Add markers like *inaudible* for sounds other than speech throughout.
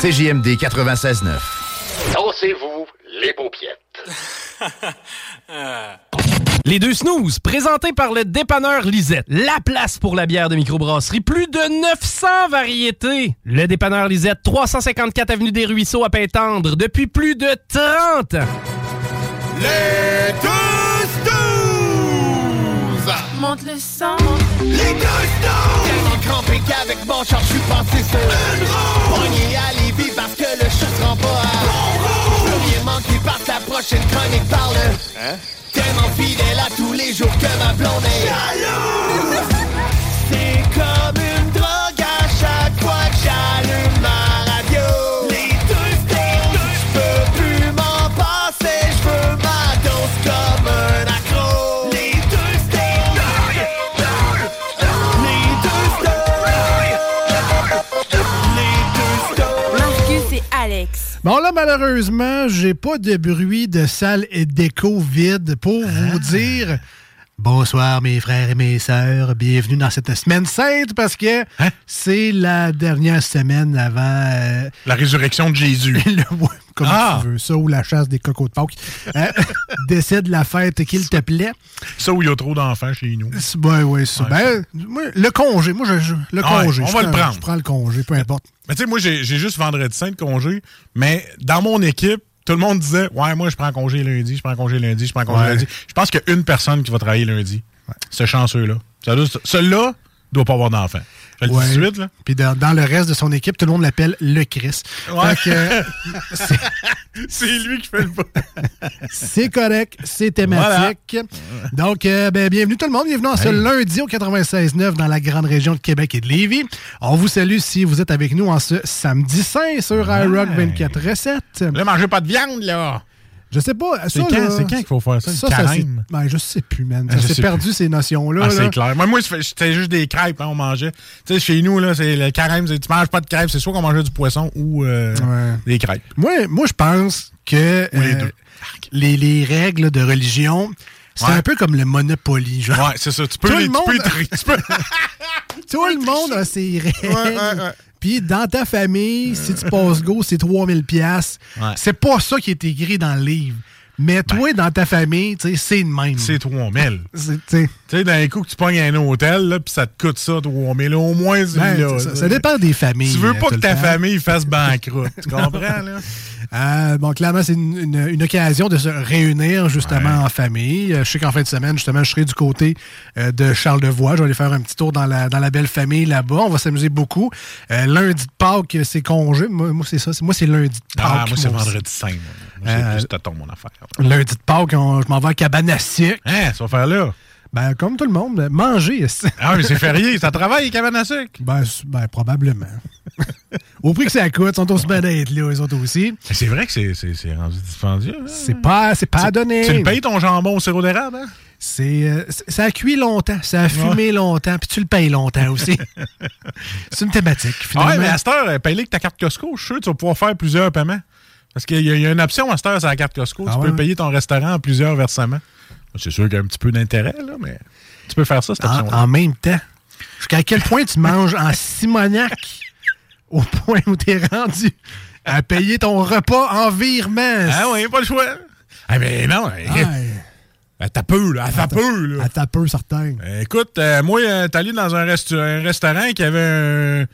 CJMD 96.9. Dansez-vous les paupiètes. Les deux snooze, présentés par le dépanneur Lisette. La place pour la bière de microbrasserie. Plus de 900 variétés. Le dépanneur Lisette, 354 Avenue des Ruisseaux à Pintendre, depuis plus de 30 ans. Les deux snooze! Monte le sang. Les deux snooze! Tellement crampé qu'avec mon char, je suis passé sur une roue. Parce que le chat se rend pas à bon roue. Plus rien manqué par la prochaine chronique parle. Hein? Tellement fidèle à tous les jours que ma blonde est. C'est comme une Bon, là, malheureusement, j'ai pas de bruit de salle et d'écho vide pour vous dire bonsoir, mes frères et mes sœurs. Bienvenue dans cette semaine sainte parce que c'est la dernière semaine avant. euh, La résurrection de Jésus. *laughs* le- ouais, comme Ah! tu veux, ça ou la chasse des cocos de Pâques? Euh, *laughs* décide la fête qu'il te plaît. Ça où il y a trop d'enfants chez nous. Ben oui, c'est ça. Ben, moi, le congé, moi, je, je- le Ah ouais, congé. on je va le prendre. Je prends le congé, peu importe. Mais tu sais, moi, j'ai j'ai juste vendredi saint de congé, mais dans mon équipe, tout le monde disait Ouais, moi, je prends congé lundi, je prends congé lundi, je prends congé Ouais. lundi. Je pense qu'il y a une personne qui va travailler lundi. Ce chanceux-là. Celui- Celui-là doit pas avoir d'enfant. Le dis Ouais. tout de suite, là. Puis dans, dans le reste de son équipe, tout le monde l'appelle le Chris. Ouais. *laughs* C'est lui qui fait le pas. *laughs* c'est correct, c'est thématique. Donc, euh, ben, bienvenue tout le monde. Bienvenue en ce lundi au 96.9 dans la grande région de Québec et de Lévis. On vous salue si vous êtes avec nous en ce samedi saint sur iRock 24 recettes. Là, mangez pas de viande, là. Je sais pas. C'est quand, c'est quand qu'il faut faire ça? Ça, le ça, c'est- carême? ben, je sais plus, man. Ah, Ça je s'est sais perdu, ces notions-là. Ah, c'est clair. Moi, moi c'était juste des crêpes, hein, on mangeait. Tu sais, chez nous, là, c'est le carême, tu manges pas de crêpes, c'est soit qu'on mangeait du poisson ou euh, Ouais. des crêpes. Moi, moi je pense que les euh, les, les règles de religion, c'est Ouais. un peu comme le Monopoly. Genre. Ouais, c'est ça. Tu peux, Tout les, le tu peux monde- tri- tu peux- *laughs* *laughs* Tout le monde a ses règles. Ouais, ouais, ouais. Puis dans ta famille, si tu passes go, c'est 3000 pièces. Ouais. C'est pas ça qui est écrit dans le livre. Mais toi, dans ta famille, c'est le même. c'est 3000. *laughs* C'est- tu sais, d'un coup que tu pognes un hôtel, puis ça te coûte ça, 3000. Au moins, ben, là. ça, ça dépend des familles. Tu veux euh, pas que ta temps. famille fasse banqueroute. Tu comprends, là? *laughs* Euh, bon, clairement, c'est une, une- une occasion de se réunir justement en famille. Euh, Je sais qu'en fin de semaine, justement, je serai du côté euh, de Charlevoix. Je vais aller faire un petit tour dans la, dans la belle famille là-bas. On va s'amuser beaucoup. Euh, lundi de Pâques, c'est congé. Moi, moi, c'est ça. Moi, c'est lundi de Pâques. Ah, moi, c'est vendredi saint. moi. Moi, C'est plus tonton, mon affaire. Lundi de Pâques, on- je m'en vais à sucre. Hein, ça va faire là? Ben, comme tout le monde, manger. Ah, mais c'est férié. Ça travaille, les cabanes à sucre. Ben, ben, probablement. *laughs* Au prix que ça coûte, ils sont aussi bien d'être là, les autres aussi. C'est vrai que c'est- c'est c'est rendu dispendieux. hein? C'est pas, c'est pas à donner. Tu le payes ton jambon au sirop d'érable, hein? C'est, euh, ça a cuit longtemps, ça a fumé longtemps, puis tu le payes longtemps aussi. *laughs* c'est une thématique, Ah finalement. ouais, mais à cette heure, paye-les avec ta carte Costco. Je suis sûr que tu vas pouvoir faire plusieurs paiements. Parce qu'il y, a- il y a une option à cette heure sur la carte Costco. Ah tu ouais? peux payer ton restaurant en plusieurs versements. C'est sûr qu'il y a un petit peu d'intérêt, là, mais tu peux faire ça, cette en, en même temps, jusqu'à quel point tu manges en simoniaque au point où tu es rendu à payer ton repas en virement? Ah oui, pas le choix. Ah, mais non, Ah, Elle t'a peu, là. Elle t'a peu, là. À ta peu, certain. Euh, Écoute, euh, moi, euh, t'es allé dans un restaurant qui avait un,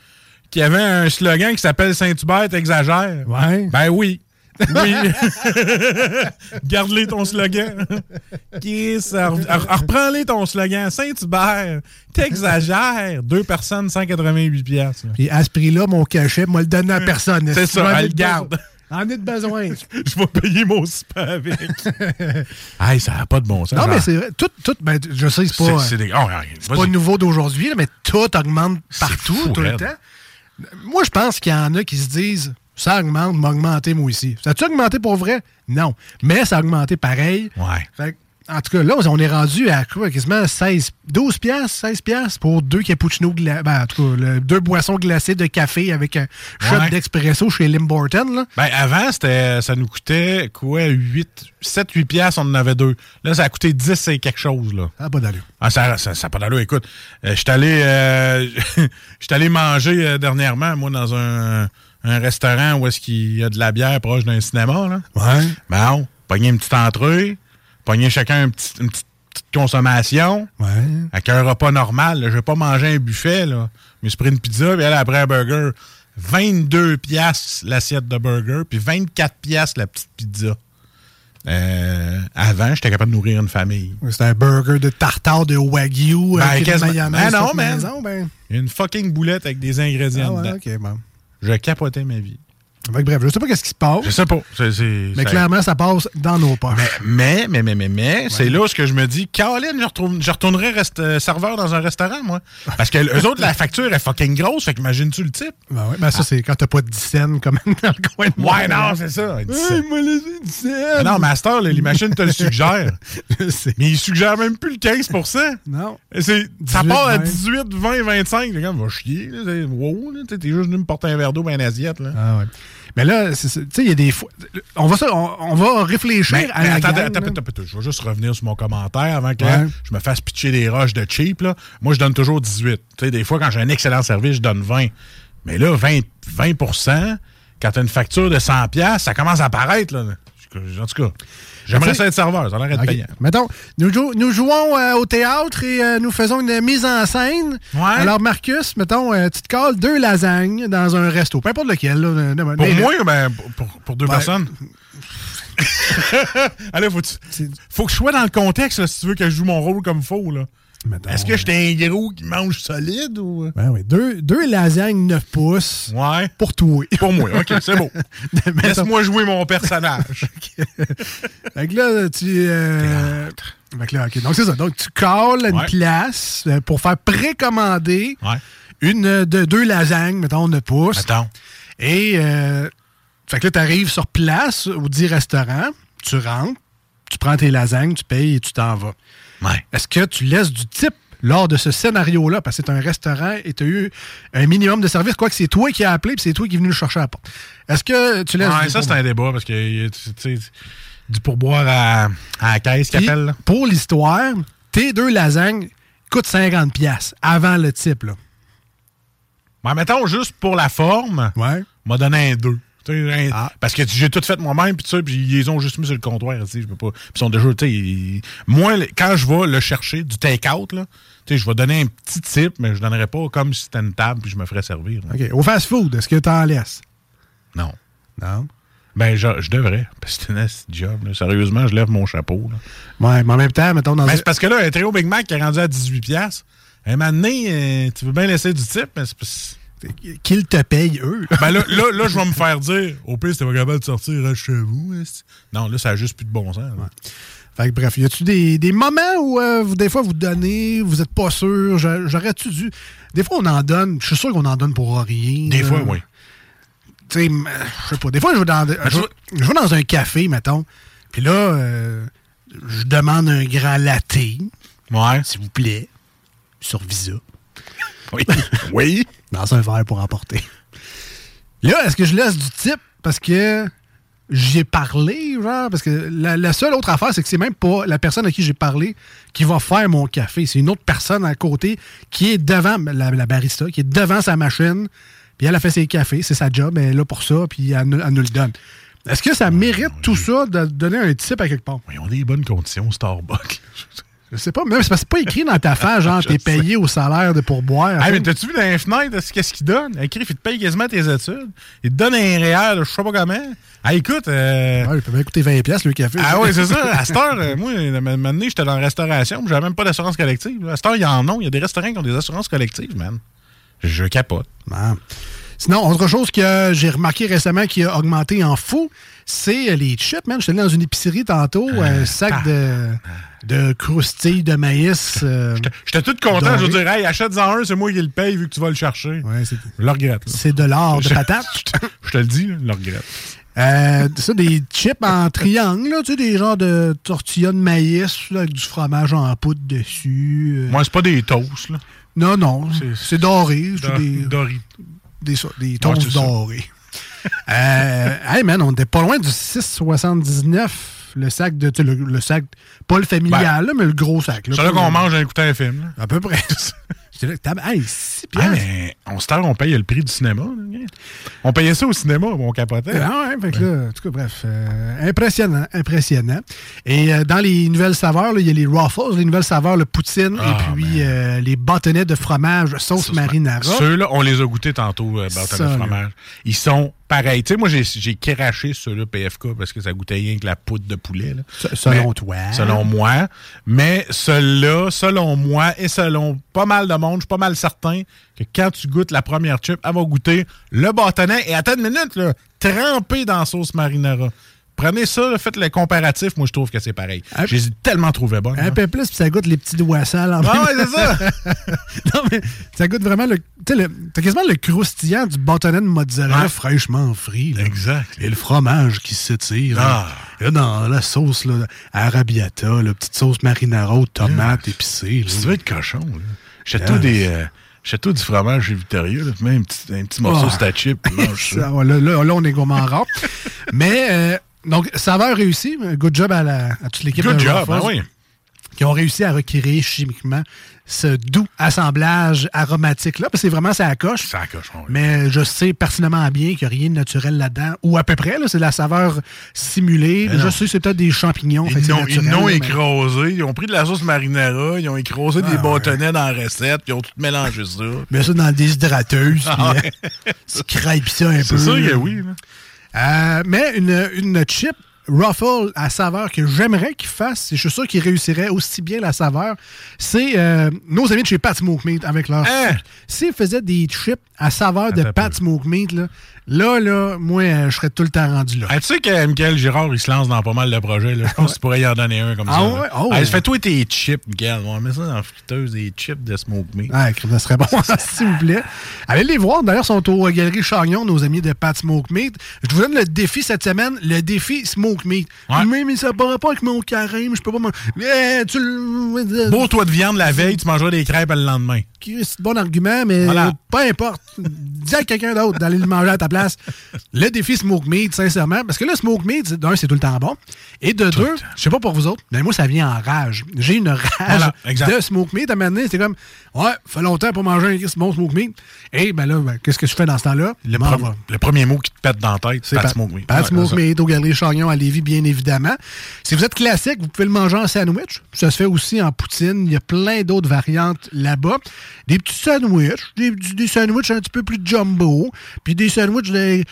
qui avait un slogan qui s'appelle Saint-Hubert t'exagères. Ouais. Ben oui. Oui. *laughs* Garde-les ton slogan. Re- Reprends-les ton slogan. Saint-Hubert, t'exagères. Deux personnes, 188 piastres. là. Puis à ce prix-là, mon cachet, moi le donner à personne. C'est ça, elle de garde. En est de besoin. *laughs* Je vais payer mon super avec. *laughs* hey, ça n'a pas de bon sens. non, mais genre. c'est vrai. Tout, tout, ben, je sais, c'est pas, C'est- des- oh, pas nouveau d'aujourd'hui, mais tout augmente partout, tout le temps. Moi, je pense qu'il y en a qui se disent ça augmente, m'a augmenté moi aussi. Ça a-tu augmenté pour vrai? Non. Mais ça a augmenté pareil. Ouais. Fait en tout cas, là, on est rendu à quoi? Quasiment 16, 12 piastres, 16 piastres pour deux cappuccinos glacés. Ben, en tout cas, le- deux boissons glacées de café avec un shot Ouais. d'expresso chez Lim Borton. Là. Ben, avant, c'était, ça nous coûtait quoi? 8, 7, 8 piastres, on en avait deux. Là, ça a coûté 10 et quelque chose, là. Ah, pas d'allure. Ah, ça, ça, pas d'allure. Écoute, euh, je suis allé, euh, *laughs* j'étais allé manger euh, dernièrement, moi, dans un, un restaurant où est-ce qu'il y a de la bière proche d'un cinéma, là. Ouais. Ben, on, pogner une petite entrée, pogner chacun un petit- une petite, consommation. Ouais. Avec un repas normal, là. je vais pas manger un buffet, là. Mais je pris une pizza, puis elle, après un burger, 22 piastres l'assiette de burger, puis 24 piastres la petite pizza. Euh, avant, j'étais capable de nourrir une famille. C'est un burger de tartare de wagyu Ben, avec une quasiment. mayonnaise Ben non, man. maison, ben. Une fucking boulette avec des ingrédients Ah ouais, dedans. bon. Je capotais ma vie. Bref, je sais pas qu'est-ce qui se passe, Je sais pas. c'est- c'est- mais ça- clairement, ça passe dans nos poches. Mais, mais, mais, mais, mais, c'est là où ce que je me dis, Caroline, je, retourne- je retournerais reste- euh, serveur dans un restaurant, moi. Parce que eux autres, la facture est fucking grosse, fait qu'imagine-tu le type? Ben ouais, ben ça, c'est quand t'as pas de 10 cents comme *laughs* dans le coin de moi. Ouais, non, c'est ça. Hey, 10 il m'a laissé 10 cents. Ah non, Master, les machines te le *laughs* suggèrent. Je sais. Mais ils suggèrent même plus le 15% Non. C'est- Ça 18, part à 20. 18, 20, 25. Les gars, va chier. là, Wow, là, t'es juste venu me porter un verre d'eau et une assiette. Là. Ah ouais. Mais là, tu sais, il y a des fois. On va, on, on va réfléchir Mais, à mais la attendez, gang, attends, attends, je vais juste revenir sur mon commentaire avant que Ouais. je me fasse pitcher des roches de cheap. Là. Moi, je donne toujours 18. Tu sais, des fois, quand j'ai un excellent service, je donne 20. Mais là, 20, 20 quand tu as une facture de 100$, piastres, ça commence à apparaître. Là. En tout cas, j'aimerais ça être serveur. Ça a l'air payant. Mettons, nous, jou- nous jouons euh, au théâtre et euh, nous faisons une mise en scène. Ouais. Alors, Marcus, mettons, euh, tu te cales deux lasagnes dans un resto, peu importe lequel. là, Pour mais- moi, ben, pour, pour- pour deux Ben, personnes. *laughs* Allez, faut, faut que je sois dans le contexte là, si tu veux que je joue mon rôle comme faux. Là. Est-ce que j'étais un gros qui mange solide ou? Ben oui, deux, deux lasagnes 9 pouces Ouais. pour toi. Pour moi, ok, c'est beau. *laughs* Laisse-moi jouer mon personnage. *laughs* Fait que là, tu. Euh, fait que là, OK. Donc, c'est ça. Donc, tu calls une Ouais. place euh, pour faire précommander Ouais. une euh, de deux lasagnes, mettons, 9 pouces. Attends. Et. euh, fait que là, tu arrives sur place au dit restaurant, tu rentres, tu prends tes lasagnes, tu payes et tu t'en vas. Ouais. Est-ce que tu laisses du type lors de ce scénario-là, parce que c'est un restaurant et tu as eu un minimum de service, quoique c'est toi qui as appelé puis c'est toi qui es venu le chercher à la porte. Est-ce que tu laisses Ouais, ça, c'est un débat parce que tu sais, du pourboire à, à la caisse appellent. là. Pour l'histoire, tes deux lasagnes coûtent 50$ piastres avant le type. Là. Ouais, mettons juste pour la forme, Ouais. m'a donné un 2. Un, Ah. Parce que j'ai tout fait moi-même, puis ils les ont juste mis sur le comptoir, je peux pas. Puis ils sont déjà, ils- moi, quand je vais le chercher, du take-out, là, tu sais, je vais donner un petit type, mais je donnerais pas comme si c'était une table, puis je me ferais servir. là. OK. Au fast-food, est-ce que tu en laisses? Non. Non? Ben, je, je devrais, parce que c'est un job, là. Sérieusement, je lève mon chapeau, là. Ouais, mais en même temps, mettons dans Mais un- c'est parce que là, un trio Big Mac qui est rendu à 18$, piastres, un moment donné, euh, tu veux bien laisser du type, mais c'est qu'ils te payent, eux. Ben là, là, là, je vais me faire dire, au pire, t'es pas capable de sortir, reste chez vous. Non, là, ça a juste plus de bon sens. là. Fait que bref, y a-tu des, des moments où euh, vous, des fois vous donnez, vous êtes pas sûr, j'a- j'aurais-tu dû. Des fois on en donne, je suis sûr qu'on en donne pour rien. Des là. fois, oui. Tu sais, je sais pas. Des fois, je vais dans, je, vais- je vais dans un café, mettons, puis là, euh, je demande un grand latte, Ouais. s'il vous plaît, sur Visa, Oui. *laughs* oui. dans un verre pour emporter. Là, est-ce que je laisse du type parce que j'ai parlé, genre? Parce que la, la seule autre affaire, c'est que c'est même pas la personne à qui j'ai parlé qui va faire mon café. C'est une autre personne à côté qui est devant, la, la barista, qui est devant sa machine, puis elle a fait ses cafés, c'est sa job, elle est là pour ça, puis elle, nous- elle nous le donne. Est-ce que ça mérite tout ça de donner un type à quelque part? Ils ont des bonnes conditions, Starbucks. Je sais pas, même c'est parce que c'est pas écrit dans ta fin, genre, *laughs* t'es sais. payé au salaire de pourboire. Ah, mais t'as-tu vu dans les fenêtres, qu'est-ce qu'ils donnent? Écrit, il te paye quasiment tes études. Il te donne un réel, je sais pas comment. Ah, écoute. Euh... Ouais, il peut bien coûter 20$ le café. Ah oui, c'est ça. À cette heure, euh, moi, à un moment donné, j'étais dans la restauration, j'avais même pas d'assurance collective. À cette heure, il y en a. Il y a des restaurants qui ont des assurances collectives, man. Je capote. Ah. Sinon, autre chose que j'ai remarqué récemment qui a augmenté en fou, c'est euh, les chips, man. J'étais allé dans une épicerie tantôt, un sac de, de croustilles de maïs. euh, J'étais tout content. Je veux dire, hey, achète-en un, c'est moi qui le paye vu que tu vas le chercher. Ouais, c'est- Je le regrette. C'est de l'or de patate. *laughs* Je te le dis, là, je le regrette. Euh, ça, des chips en triangle, là, tu sais, des genres de tortillas de maïs là, avec du fromage en poudre dessus. euh. Moi, c'est pas des toasts, là. Non, non, c'est doré. Dor- des, des, des ça. dorés. *laughs* euh, hey man, on était pas loin du 6,79 le sac de. tu sais, Le, le sac, pas le familial, là, mais le gros sac. C'est là qu'on mange en écoutant un film. là. À peu près. *laughs* J'étais là, tab- hey, 6 Ah, mais on se on paye le prix du cinéma. On payait ça au cinéma, on capotait. Ah ouais, fait que là, en tout cas, bref, euh, impressionnant, impressionnant. Et euh, dans les nouvelles saveurs, il y a les Ruffles, les nouvelles saveurs, le poutine, Ah, et puis euh, les bâtonnets de fromage sauce marinara. Ceux-là, on les a goûtés tantôt, Ça, de là. fromage. Ils sont pareils. Tu sais, moi, j'ai- craché ceux-là PFK parce que ça goûtait rien que la poudre de poulet. là. Se- selon Mais- toi. Selon moi. Mais ceux-là, selon moi et selon pas mal de monde, je suis pas mal certain que quand tu goûtes la première chip, elle va goûter le bâtonnet. Et attends une minute, là, trempé dans la sauce marinara. Prenez ça, faites le comparatif. Moi, je trouve que c'est pareil. Ah, J'ai tellement trouvé bonne. Un peu plus, puis ça goûte les petits doigts sales en Ah ouais, c'est ça. *laughs* non, mais ça goûte vraiment le. Tu sais, le- t'as quasiment le croustillant du bâtonnet de mozzarella fraîchement frit. là. Exact. Et le fromage qui s'étire. Ah. Là, dans la sauce là, arabiata, la petite sauce marinara aux tomates épicées. là. Tu veux être cochon, là. Tout des. euh, tout du fromage chez Victoria, là. Mets un petit, un petit morceau Oh. chip, mange *laughs* ça. Ça, ouais, là, là, là, on est gourmand rare. Mais, euh, donc, saveur réussie. Good job à, la, à toute l'équipe Good de job, ben oui. qui ont réussi à recréer chimiquement ce doux assemblage aromatique-là. Parce que c'est vraiment ça à coche. Ça coche, oui. Mais je sais pertinemment bien qu'il n'y a rien de naturel là-dedans. Ou à peu près, là, c'est de la saveur simulée. Mais je non. sais, c'est peut-être des champignons. Ils mais- écrasé, ils ont pris de la sauce marinara, ils ont écrasé des Ah, bâtonnets dans la recette, puis ils ont tout mélangé ça. Mets ça dans la déshydrateuse. Ah, puis, euh, tu crêpes ça un peu. C'est sûr que oui. là. Euh, mais une, une chip Ruffle à saveur que j'aimerais qu'ils fassent, et je suis sûr qu'ils réussiraient aussi bien la saveur, c'est euh, nos amis de chez Pat Smoke Meat avec leur Hein? S'ils faisaient des chips à saveur de Attends Pat peu. Smoke Meat, là, là, là, moi, euh, je serais tout le temps rendu là. Ah, tu sais que Michael Girard, il se lance dans pas mal de projets. Là. Je pense que tu pourrais y en donner un comme Ah ça. ouais? là. Oh. Ah, Fais-toi tes chips, Michael. On va mettre ça dans la friteuse, des chips de smoke meat. Ah, ça serait bon, *laughs* s'il vous plaît. Allez les voir. D'ailleurs, ils sont au Galerie Chagnon, nos amis de Pat Smoke Meat. Je vous donne le défi cette semaine, le défi Smoke Meat. Ouais. Mais, mais ça ne pas avec mon carême, je peux pas manger. Eh, tu le. Beau toi de viande la veille, tu mangeras des crêpes le lendemain. C'est bon argument, mais Voilà. peu importe. Dis à quelqu'un d'autre d'aller le manger à ta place. Le défi Smoke Meat, sincèrement, parce que le Smoke Meat, d'un, c'est tout le temps bon. Et de deux, je sais pas pour vous autres, mais moi, ça vient en rage. J'ai une rage Voilà, de Smoke Meat. À un moment donné, c'est comme, ouais, fait longtemps pour manger un bon Smoke Meat. Et ben là, ben, qu'est-ce que je fais dans ce temps-là? Le, M'en pre- va. le premier mot qui te pète dans la tête, c'est pas smoke meat. Pat Ouais, Smoke. Meat au Galerie Chagnon à Lévis, bien évidemment. Si vous êtes classique, vous pouvez le manger en sandwich. Ça se fait aussi en poutine. Il y a plein d'autres variantes là-bas. Des petits sandwichs, des, des sandwichs un petit peu plus jumbo, puis des sandwichs de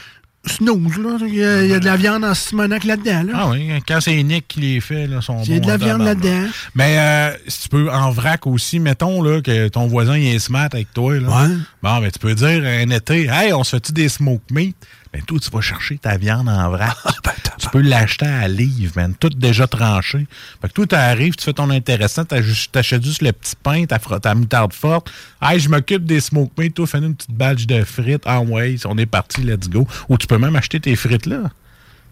snooze. Là. Il, y a, il y a de la viande en simonac là-dedans. Là. Ah oui, quand c'est Nick qui les fait, là, sont Il y a de la viande là-dedans. Mais euh, si tu peux en vrac aussi, mettons là, que ton voisin il est smart avec toi. Là. Ouais. Bon, ben, tu peux dire un été, hey, on se fait-tu des smoke meat? Ben, toi, tu vas chercher ta viande en vrac. *laughs* Ah, ben, tu peux l'acheter à livre, man, tout déjà tranché. Fait que toi, tu arrives, tu fais ton intéressant, t'achètes juste le petit pain, ta, ta moutarde forte. Hey, je m'occupe des smoke meat, toi, fais-nous une petite badge de frites. Ah ouais, on est parti, let's go. Ou tu peux même acheter tes frites là.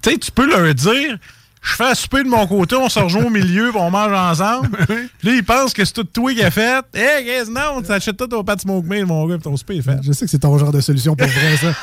Tu sais, tu peux leur dire, je fais un souper de mon côté, on se rejoint au milieu, on mange ensemble. *laughs* Puis là, ils pensent que c'est tout toi qui a fait. Hey, guys, non, tu achètes tout ton pâte smoke meat, mon gars, puis ton souper est fait. Je sais que c'est ton genre de solution pour vrai, ça.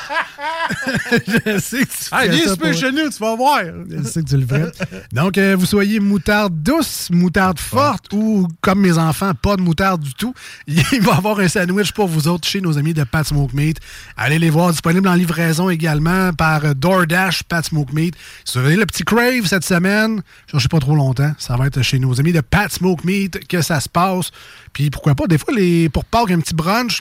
*laughs* je sais que tu Ah, fais viens ça pour- chez nous, tu vas voir. Je sais que tu le fais. Donc, euh, vous soyez moutarde douce, moutarde forte ou, comme mes enfants, pas de moutarde du tout, *laughs* il va y avoir un sandwich pour vous autres chez nos amis de Pat Smoke Meat. Allez les voir, disponible en livraison également par DoorDash, Pat Smoke Meat. Avez le petit crave cette semaine, cherchez pas trop longtemps, ça va être chez nos amis de Pat Smoke Meat que ça se passe. Puis pourquoi pas, des fois, les, pour Pâques, un petit brunch,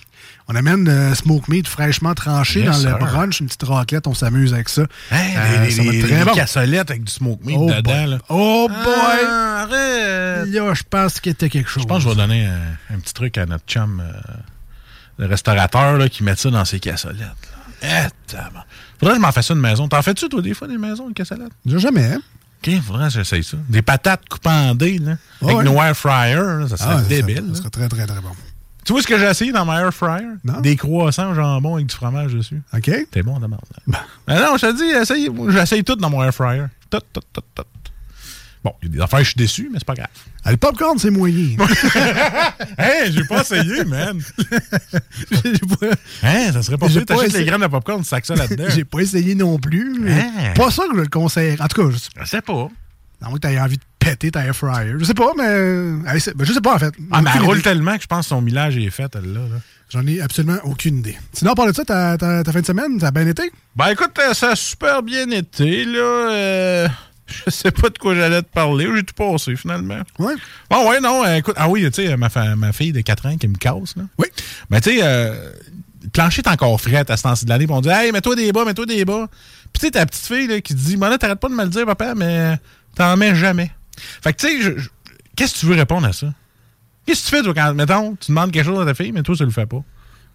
on amène euh, Smoke Meat fraîchement tranché Yes, dans sir. le brunch, une petite raclette, on s'amuse avec ça. Hey, Euh, les, ça va les- être les très bon. cassolettes avec du smoke meat Oh dedans. boy. Là. Oh boy! Ah, arrête! Là, je pense qu'il était quelque chose. Je pense que je vais donner un, un petit truc à notre chum, euh, le restaurateur, là, qui met ça dans ses cassolettes. Là. Eh. Faudrait que je m'en fasse une maison. T'en fais-tu, toi, des fois, des maisons, une cassolette? Jamais, hein? OK, faudrait que j'essaye ça. Des patates coupées en dés, là, avec ouais. nos air fryer, là, ça serait Ah, ça- débile. Ça, serait très, très, très bon. Tu vois ce que j'ai essayé dans ma air fryer? Non. Des croissants au jambon avec du fromage dessus. OK? T'es bon, d'abord. Ben non, je te dis, j'essaye tout dans mon air fryer. Tout, tout, tout, tout. Bon, il y a des affaires, je suis déçu, mais c'est pas grave. Ah, le popcorn, c'est moyen. *laughs* Hey, j'ai pas essayé, man. *laughs* Hein, ça serait pas pas T'achètes les graines de popcorn, tu sacs ça là-dedans. J'ai pas essayé non plus. mais Hein? Pas ça que je le conseille. En tout cas, je, Je sais pas. moins que t'aies envie de péter ta air fryer. Je sais pas, mais. euh, allez, ben, je sais pas, en fait. Ah, mais elle roule tellement que je pense que son millage est fait, elle, là. là. J'en ai absolument aucune idée. Sinon, part de ça, ta, ta- ta fin de semaine, ça a bien été? Ben écoute, euh, ça a super bien été, là. Euh, *laughs* je sais pas de quoi j'allais te parler. J'ai tout passé, finalement. Ouais. Bon, ouais, non, euh, écoute. Ah oui, tu sais, ma, fa- ma fille de 4 ans qui me casse, là. Oui. Ben, tu sais, euh, le plancher est encore frais à ce temps-ci de l'année. On dit, hey, mets-toi des bas, mets-toi des bas. Puis tu sais, ta petite fille, là, qui te dit, là, t'arrêtes pas de me le dire, papa, mais t'en mets jamais. Fait que, tu sais, qu'est-ce que tu veux répondre à ça? Qu'est-ce que tu fais, toi, quand, mettons, tu demandes quelque chose à ta fille, mais toi, tu le fais pas?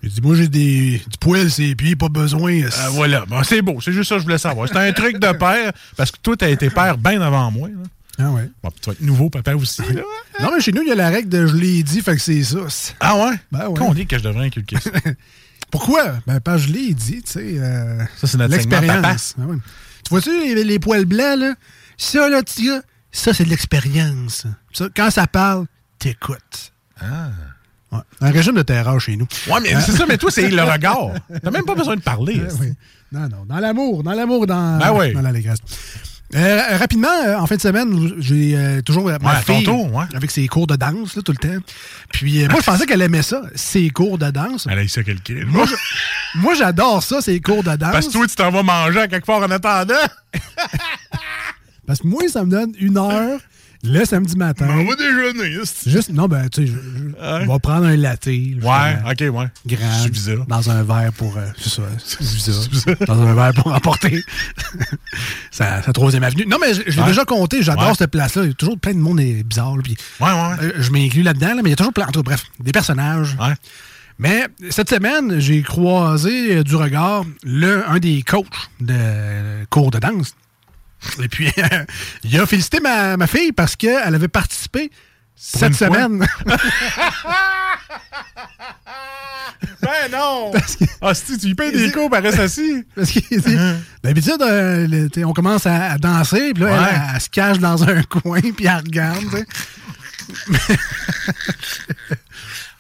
J'ai dit, moi, j'ai des, du poil, c'est pieds, pas besoin. Ah, voilà. Bon, c'est beau. C'est juste ça que je voulais savoir. C'est un truc de père, parce que toi, t'as été père bien avant moi. là. Ah ouais. Bon, tu vas être nouveau papa aussi. là. Non, mais chez nous, il y a la règle de je l'ai dit, fait que c'est ça. Ah ouais? Ben ouais. Qu'on dit que je devrais inculquer ça? *laughs* Pourquoi? Ben, parce que je l'ai dit, tu sais. euh, Ça, c'est notre segment l'expérience. Ben ouais. Tu vois-tu les, les poils blancs, là? Ça, là, tu ça, c'est de l'expérience. Ça, quand ça parle, t'écoutes. Ah. Ouais. Un régime de terreur chez nous. Ouais, mais c'est ça, mais toi, c'est le regard. T'as même pas besoin de parler. Euh, *laughs* oui. Non, non. Dans l'amour. Dans l'amour, dans, Ben oui. dans l'allégresse. Euh, rapidement, euh, en fin de semaine, j'ai euh, toujours ma Ouais, fille ouais. avec ses cours de danse là, tout le temps. Puis moi, je pensais qu'elle aimait ça, ses cours de danse. Elle a eu ça quelqu'un. Moi, j'adore ça, ses cours de danse. Parce que toi, tu t'en vas manger à quelque part en attendant. *laughs* Parce que moi, ça me donne une heure le samedi matin. On va déjeuner. c'est- Juste, non, ben, tu sais, on va prendre un latte. Ouais, ok, ouais. Grand. Dans un verre pour. euh, c'est ça. c'est bizarre. Dans un verre pour emporter. *laughs* sa, sa troisième avenue. Non, mais je, je l'ai Ouais. déjà compté. J'adore Ouais. cette place-là. Il y a toujours plein de monde est bizarre. là, Ouais, ouais. euh, je m'inclus là-dedans, là, mais il y a toujours plein. en tout cas, bref, des personnages. Ouais. Mais cette semaine, j'ai croisé euh, du regard le, un des coachs de euh, cours de danse. Et puis, *laughs* il a félicité ma, ma fille parce qu'elle avait participé cette semaine. *laughs* *laughs* Ben non! Ah, si tu lui payes des cours, elle reste assis. Parce que tu sais, d'habitude, euh, on commence à, à danser, puis là, Ouais. elle, elle se cache dans un coin, puis elle regarde. *laughs*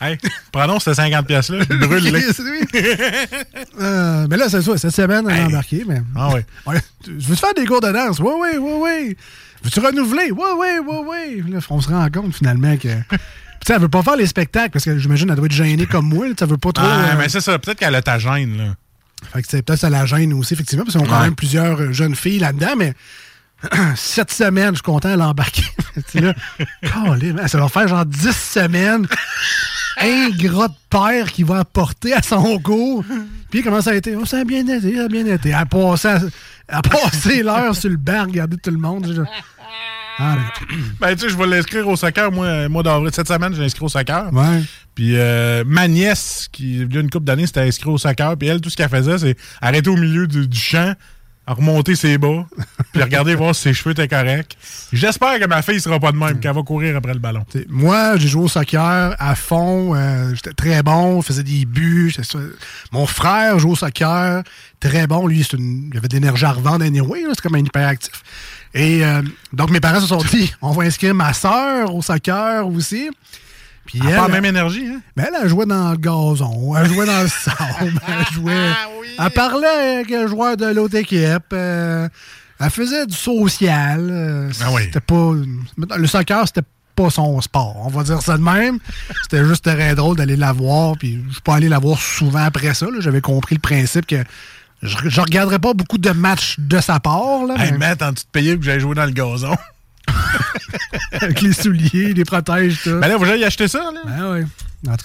Hey, prenons ces 50 pièces-là, je brûle les. Oui. *laughs* Euh, mais là, c'est ça. Cette semaine, elle a Hey. embarqué. Mais... Ah ouais. Ouais, tu- Veux-tu faire des cours de danse? Oui, oui, oui, oui. Veux-tu renouveler? Oui, oui, oui, oui. Là, on se rend compte finalement que. Tu sais, elle veut pas faire les spectacles parce que j'imagine qu'elle doit être gênée comme moi. là, Ça veut pas trop. Ah, euh, mais c'est ça, peut-être qu'elle a ta gêne, là. Fait que c'est peut-être ça la gêne aussi, effectivement, parce qu'on a quand même plusieurs euh, jeunes filles là-dedans, mais *clears throat* cette semaine, je suis content à l'embarquer. *laughs* Là, ça va faire genre 10 semaines. *laughs* Un gras de père qui va apporter à son cours. Puis comment ça a été? Oh, ça a bien été, ça a bien été. À passer, à passer l'heure sur le banc, regarder tout le monde. Ah, *clears throat* Ben, tu sais, je vais l'inscrire au soccer, moi, euh, mois d'avril. Cette semaine, j'ai inscrit au soccer. ouais. Puis euh, ma nièce, qui, il y a une couple d'années, s'était inscrite au soccer. Puis elle, tout ce qu'elle faisait, c'est arrêter au milieu du, du champ, à remonter ses bas, *laughs* puis regarder voir si ses cheveux étaient corrects. J'espère que ma fille sera pas de même, qu'elle va courir après le ballon. T'sais, moi, j'ai joué au soccer à fond. euh, J'étais très bon, je faisais des buts. Mon frère joue au soccer, très bon. Lui, une- il avait de l'énergie à revendre anyway. C'est comme un hyperactif. Et euh, donc, mes parents se sont dit, on va inscrire ma sœur au soccer aussi. Puis Elle elle, pas la même énergie, hein? ben, elle, elle jouait dans le gazon, elle jouait dans le *laughs* sable, elle jouait. Elle parlait avec un joueur de l'autre équipe. euh, elle faisait du social. euh, Ah oui. C'était pas. Le soccer, c'était pas son sport. On va dire ça de même. C'était juste très drôle d'aller la voir. Puis je suis pas allé la voir souvent après ça. J'avais compris le principe que je, je regarderais pas beaucoup de matchs de sa part. Là, Hey, mais- Matt, en tu te payé que j'allais jouer dans le gazon. Avec les souliers, les protèges, tout. Ben là, vous allez acheter ça, là. Ben oui.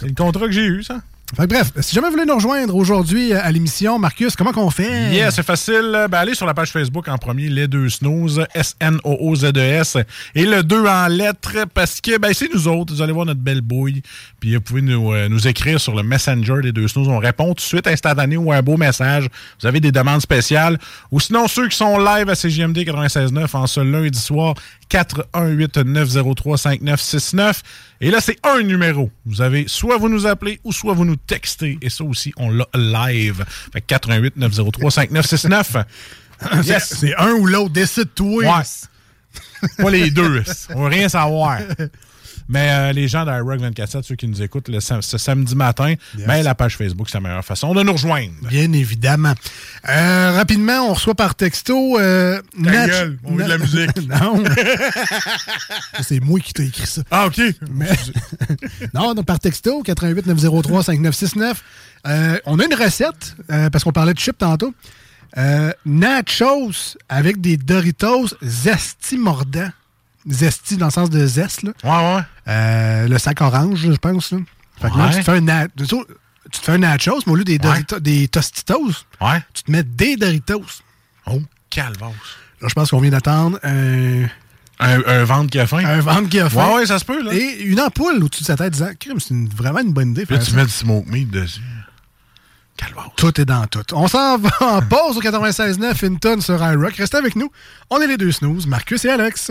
Le contrat que j'ai eu, ça. Fait que bref, si jamais vous voulez nous rejoindre aujourd'hui euh, à l'émission, Marcus, comment qu'on fait? Yeah, c'est facile. Ben, allez sur la page Facebook en premier, les deux snooze, S-N-O-O-Z-E-S, E et le 2 en lettres, parce que ben, c'est nous autres. Vous allez voir notre belle bouille. Puis vous pouvez nous, euh, nous écrire sur le Messenger des deux snooze. On répond tout de suite instantané ou un beau message. Vous avez des demandes spéciales. Ou sinon, ceux qui sont live à CJMD 96.9 en ce lundi soir, 418-903-5969. Et là, c'est un numéro. Vous avez soit vous nous appelez ou soit vous nous textez. Et ça aussi, on l'a live. Fait que 418-903-5969. C'est- *laughs* C'est un ou l'autre, décide-toi. Ouais. Pas les deux. On veut rien savoir. *laughs* Mais euh, les gens d'Irock 24 ceux qui nous écoutent le sam- ce samedi matin, ben, la page Facebook, c'est la meilleure façon de nous rejoindre. Bien évidemment. Euh, rapidement, on reçoit par texto. Euh, Ta Natch- gueule, on veut de la musique. *laughs* non. C'est moi qui t'ai écrit ça. Ah, OK. Mais- *laughs* non, donc par texto, 88 903 5969. Euh, on a une recette, euh, parce qu'on parlait de chip tantôt. Nachos avec des Doritos zesti mordant. Zesti dans le sens de zeste, là. Ouais, ouais. Euh, le sac orange, je pense. Là. Fait que là, Ouais. tu te fais un, na- tu te fais un nachos, mais au lieu des, Ouais. Doritos- des Tostitos, Ouais. tu te mets des Doritos. Oh, calvasse. Là, je pense qu'on vient d'attendre un, Un, un ventre qui a faim. un ventre qui a faim. Ouais, ouais, ça se peut, là. Et une ampoule au-dessus de sa tête disant c'est vraiment une bonne idée. Là, tu mets du smoke meat dessus. Calvasse. Tout est dans tout. On s'en va en pause au 96.9 une tonne sur iRock. Restez avec nous. On est les deux snooze, Marcus et Alex.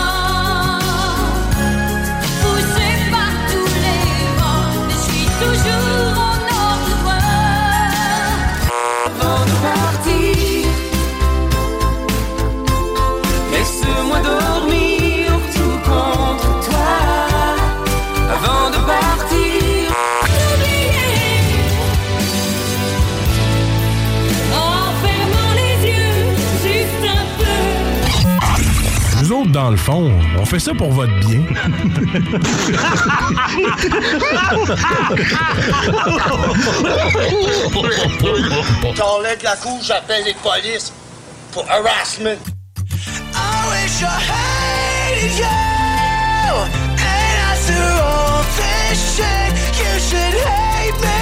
Dans le fond, on fait ça pour votre bien. J'enlève la couche, j'appelle les polices pour harassment. I wish I hated you And after all this shit You should hate me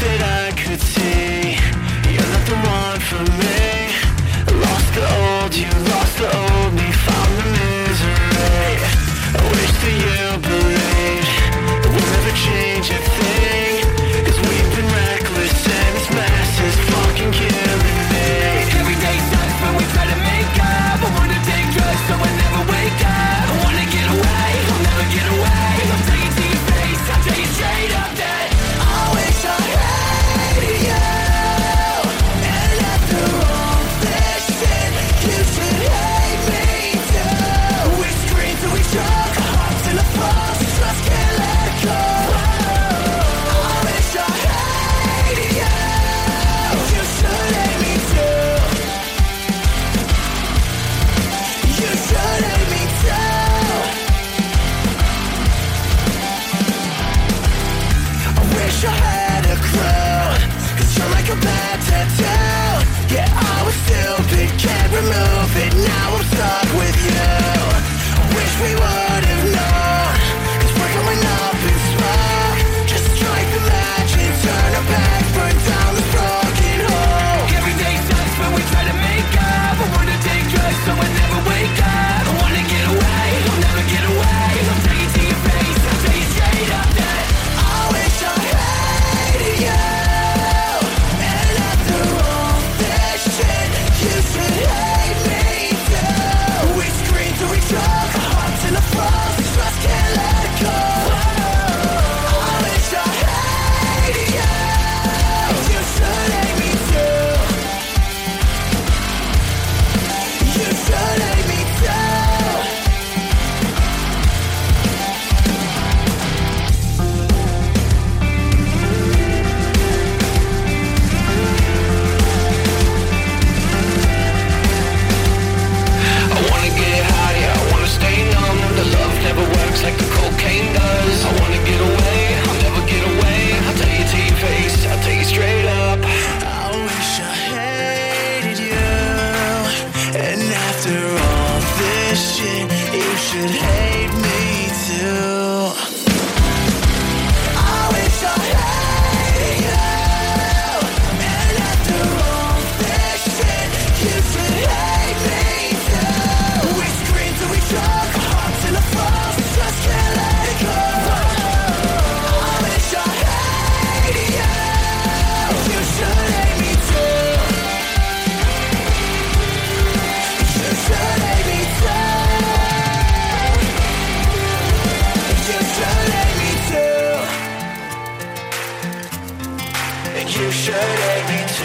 that I could see. You're not the one for me. Lost the old you, lost the old me Found the misery. I wish that you believed. We'll never change a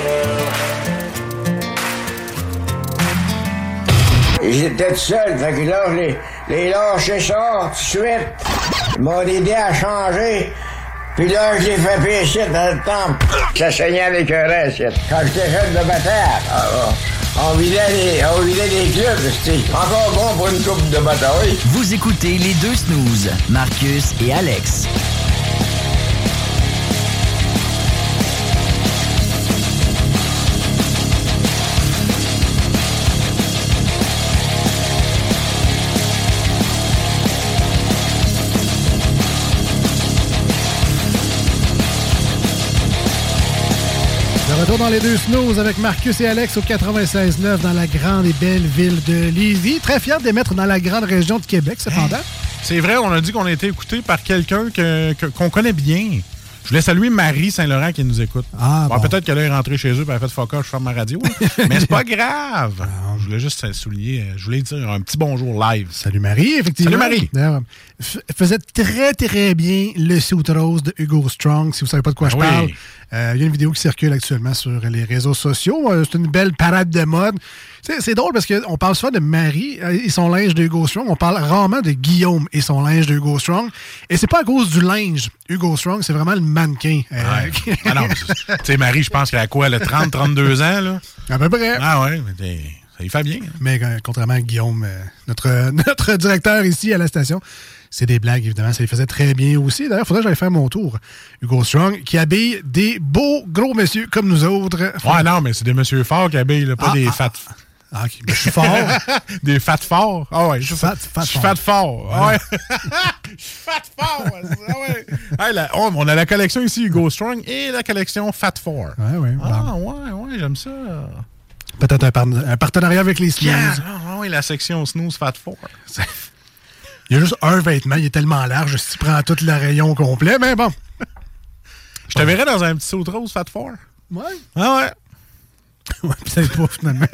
too. J'étais tout seul, fait que là, les, les lâché ça tout de suite. Ils m'ont aidé à changer. Puis là, je l'ai fait pécher dans le temple. Ça saignait avec un reste. Quand j'étais jeune de bataille, ah, on vidait les, on vidait les clubs. C'était encore bon pour une coupe de bataille. Vous écoutez les deux snooze, Marcus et Alex. Retour dans les deux snooze avec Marcus et Alex au 96.9 dans la grande et belle ville de Lévis. Très fier de les mettre dans la grande région de Québec, cependant. C'est vrai, on a dit qu'on a été écouté par quelqu'un que- que- qu'on connaît bien. Je voulais saluer Marie Saint-Laurent qui nous écoute. Ah, Bon, bon. Peut-être qu'elle est rentrée chez eux et elle a fait fuck off, je ferme ma radio. *laughs* Mais c'est pas grave. Je voulais juste souligner, euh, je voulais dire un petit bonjour live. Salut Marie, effectivement. Salut Marie. F- faisait très très bien le suit rose de Hugo Strong, si vous savez pas de quoi Ah je oui. parle. Euh, Il y a une vidéo qui circule actuellement sur les réseaux sociaux. Euh, C'est une belle parade de mode. C'est drôle parce qu'on parle souvent de Marie et son linge de Hugo Strong. On parle rarement de Guillaume et son linge de Hugo Strong. Et c'est pas à cause du linge. Hugo Strong, c'est vraiment le mannequin. Euh, Ouais. *laughs* ah non, tu sais, Marie, je pense qu'elle a quoi, elle a 30, 32 ans, là? À peu près. Ah ouais, mais t'es- ça y fait bien. hein. Mais euh, contrairement à Guillaume, euh, notre, *laughs* notre directeur ici à la station, c'est des blagues, évidemment. Ça lui faisait très bien aussi. D'ailleurs, il faudrait que j'aille faire mon tour. Hugo Strong, qui habille des beaux gros messieurs comme nous autres. Ouais, non, mais c'est des monsieur forts qui habillent, là, pas Ah, des ah, fat. Ah, ok. Ben, je suis fort. *laughs* des fat forts. Ah ouais, je suis fat, fat Je suis fort. fat fort. Ah ouais. *laughs* Je suis fat fort. Ah ouais. Hey, la- on a la collection ici, Hugo Strong, et la collection Fat Four. Ouais, ouais. Ah ouais, ouais, j'aime ça. Peut-être un, par- un partenariat avec les Snooze. Yeah, ah ouais, la section Snooze Fat Four. *laughs* Il y a juste un vêtement, il est tellement large, si tu prends tout le rayon complet, mais bon. *laughs* Je te verrais dans un petit saut de rose Fat Four. Ouais. Ah ouais. *laughs* Ouais, peut-être pas, finalement.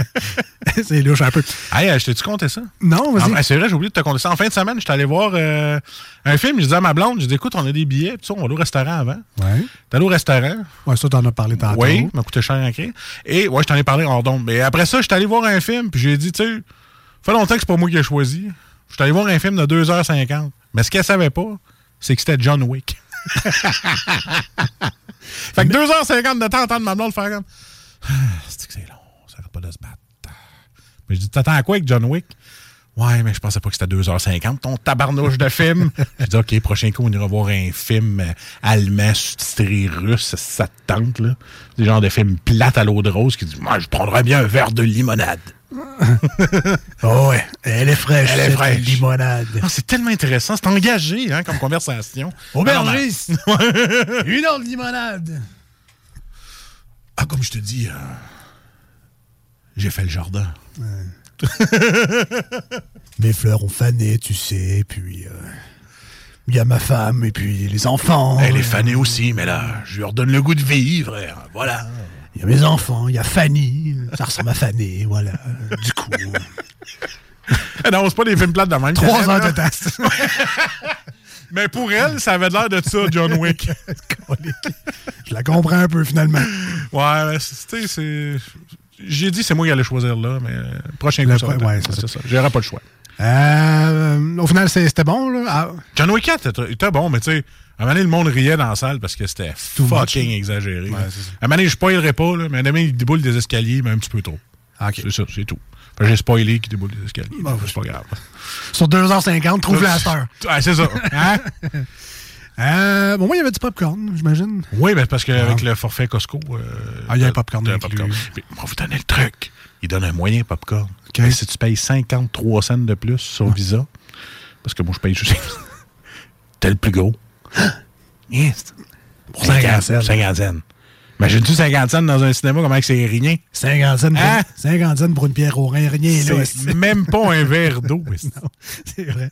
*laughs* c'est louche un peu. Hey, euh, je t'ai-tu compté ça? Non, vas-y. Ah, ben, c'est vrai, j'ai oublié de te compter ça. En fin de semaine, j'étais allé voir euh, un film. Je disais à ma blonde, je dis écoute, on a des billets, puis ça, on va aller au restaurant avant. Ouais. T'es allé au restaurant? Ouais, ça, t'en as parlé tantôt. Oui, m'a coûté cher à créer. Et ouais, je t'en ai parlé hors d'onde. Mais après ça, j'étais allé voir un film, puis j'ai dit, tu sais, fait longtemps que c'est pas moi qui ai choisi. J'étais allé voir un film de 2h50. Mais ce qu'elle savait pas, c'est que c'était John Wick. *laughs* fait que 2h50 de temps entendre ma blonde faire comme. Ah, C'est que c'est long, ça arrête pas de se battre. Mais je dis, t'attends à quoi avec John Wick? Ouais, mais je pensais pas que c'était 2h50, ton tabarnouche de film. *laughs* je dis, OK, prochain coup, on ira voir un film euh, allemand sous-titré russe, ça te tente, là. Des genres de films plates à l'eau de rose qui disent, moi, je prendrais bien un verre de limonade. *laughs* Oh ouais, elle est fraîche. Elle est fraîche. Limonade. Ah, c'est tellement intéressant, c'est engagé, hein, comme conversation. Aubergiste. *laughs* Une autre limonade. Ah, comme je te dis, euh, j'ai fait le jardin. *laughs* Mes fleurs ont fané, tu sais, puis euh, il y a ma femme et puis les enfants. Elle est fanée aussi, mais là, je lui redonne le goût de vivre. et, euh, Voilà. Il y a mes enfants, il y a Fanny, ça ressemble à Fanny, voilà. Du coup, *laughs* Ah non, c'est pas des films plates de même. trois aime, de là. *laughs* Mais pour elle, ça avait l'air de ça, John Wick. *laughs* Je la comprends un peu finalement. ouais, tu sais, c'est. J'ai dit c'est moi qui allais choisir là, mais euh, prochain coup, ça pro- ouais, c'est ça. J'aurai pas le choix. Euh, au final, c'était bon, là. Ah, John Wick 4 était- bon, mais tu sais, à un moment donné, le monde riait dans la salle parce que c'était fucking much. exagéré. Ouais, ça. à un moment donné, je spoilerai pas, là, mais à un moment donné, il déboule des escaliers, mais un petit peu trop. OK. C'est ça, c'est tout. J'ai spoilé qu'il déboule des escaliers. Bon, c'est pas grave. Sur 2h50, trouve la. Ouais, c'est ça. Hein? Euh, bon, moi, il y avait du popcorn, j'imagine. Oui, ben parce qu'avec le forfait Costco. euh, Ah, il y a un popcorn un popcorn. On va vous donner le truc. Il donne un moyen popcorn. Et Si tu payes 53 cents de plus sur Visa, parce que moi, je paye juste. *laughs* T'es le plus gros. Yes. Pour 50 cents. 50 cents. Imagine-tu 50 cents dans un cinéma, comment c'est rien? 50 cents, pour- Hein? 50 cents pour une pierre au rein, rien là. Même pas un verre d'eau. *laughs* C'est vrai.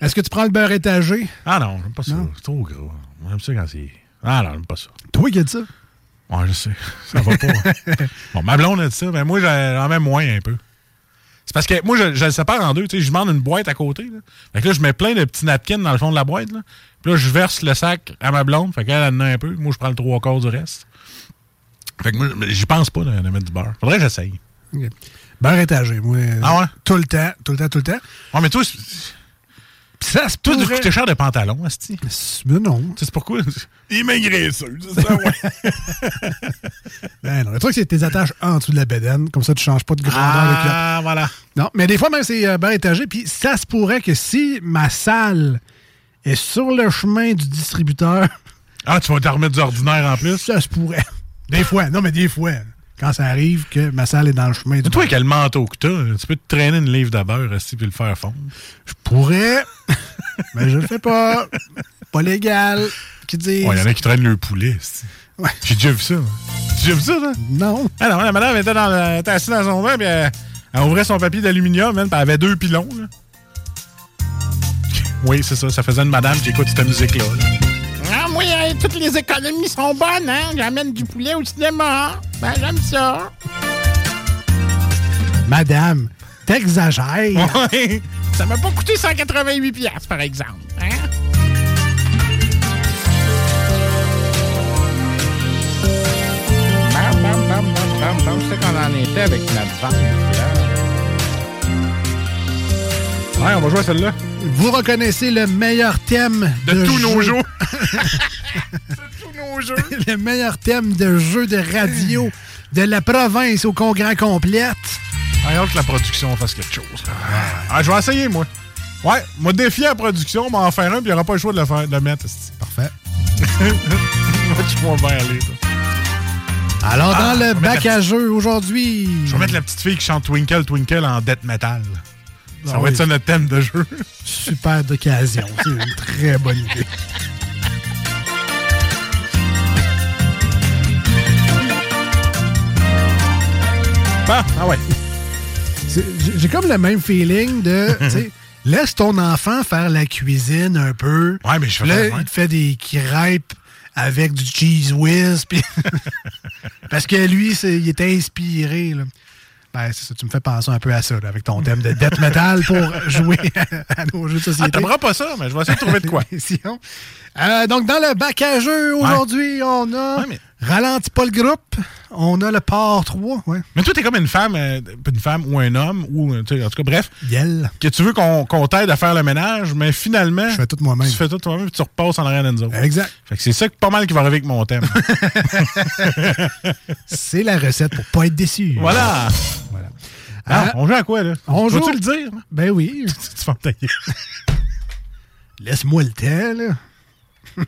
Est-ce que tu prends le beurre étagé? Ah non, j'aime pas ça. C'est trop gros. J'aime ça quand c'est. Ah non, j'aime pas ça. Toi qui as dit ça? Ouais, je sais. Ça va pas. *laughs* bon, ma blonde a dit ça, mais moi, j'en mets moins un peu. C'est parce que moi, je, je le sépare en deux. Tu sais, je demande une boîte à côté. Là. Fait que là, je mets plein de petits napkins dans le fond de la boîte. Là. Puis là, je verse le sac à ma blonde. Fait qu'elle en a un peu. Moi, je prends le trois quarts du reste. Fait que moi, j'y pense pas de, de mettre du beurre. Faudrait que j'essaye. Beurre étagé, moi. Ah ouais? Tout le temps, tout le temps, tout le temps. Ouais, mais toi, c'est- ça se toi, tu pourrait- coûtais cher de pantalon, Asti. Mais non. Tu sais c'est pourquoi? *laughs* Il maigrisseux, c'est ça, ouais. *laughs* Ben non, le truc, c'est que tes attaches en dessous de la bédaine. Comme ça, tu changes pas de grandeur de. Ah, voilà. Non, mais des fois, même, c'est euh, beurre étagé. Puis ça se pourrait que si ma salle est sur le chemin du distributeur, Ah, tu vas te remettre du ordinaire en plus? ça se pourrait. Des fois. Non, mais des fois. Quand ça arrive que ma salle est dans le chemin du Mais toi, quel manteau que t'as, tu peux te traîner une livre de beurre Asti, puis le faire fondre. Je pourrais, mais je le fais pas. Pas légal. Qui dit. Ouais, il y en a qui traînent le poulet. Ouais. J'ai déjà vu ça. as déjà vu ça, là? Non. Ah non, la madame était, dans le- elle était assise dans son bain, puis elle, elle ouvrait son papier d'aluminium, puis elle avait deux pilons. là. Oui, c'est ça. Ça faisait une madame qui écoute cette musique-là. là. Euh, toutes les économies sont bonnes, hein? J'amène du poulet au cinéma. Ben, j'aime ça. Madame, t'exagères. *laughs* Ouais. Ça m'a pas coûté 188 piastres, par exemple. Hein? Bam, bam, bam, bam, bam, bam. Je sais qu'on en était avec notre vente, Ouais, on va jouer à celle-là. Vous reconnaissez le meilleur thème De tous nos jours. *laughs* Tous nos jeux. *laughs* le meilleur thème de jeu de radio de la province au congrès complète. Ah, hâte que la production fasse quelque chose. Ah, je vais essayer, moi. Ouais, moi, défier la production, m'en faire un, puis il n'y aura pas le choix de le, faire, de le mettre. Parfait. *laughs* Je vais bien aller. là. Alors, Ah, dans on le bac à jeu aujourd'hui. Je vais mettre la petite fille qui chante Twinkle Twinkle en death metal. Ça Ah va oui. être ça notre thème de jeu. Super d'occasion. *laughs* C'est une très bonne idée. Ah, ah ouais. J'ai comme le même feeling de, *laughs* laisse ton enfant faire la cuisine un peu. Ouais, mais je fais Là, il te fait des crêpes avec du cheese whiz. puis- *laughs* Parce que lui, il est inspiré. Là. Ben, c'est ça, tu me fais penser un peu à ça, là, avec ton thème de death metal pour *laughs* jouer à, à nos jeux de Ah, société. t'aimeras pas ça, mais je vais essayer de trouver de quoi. *laughs* Euh, donc, dans le bac à jeu, aujourd'hui, on a Ouais, mais- Ralentis pas le groupe. On a le port 3. Ouais. Mais toi, t'es comme une femme, euh, une femme ou un homme, ou euh, en tout cas, bref, Yel. que tu veux qu'on t'aide à faire le ménage, mais finalement, Je fais tout moi-même. tu fais tout toi-même et tu repasses en arrière autres. Exact. Fait que c'est ça que pas mal qui va arriver avec mon thème. *laughs* C'est la recette pour pas être déçu. voilà. Ah, Ah, on joue à quoi, là? on joue- le dire? Ben oui. *laughs* tu vas me. *laughs* Laisse-moi le temps, là. *laughs*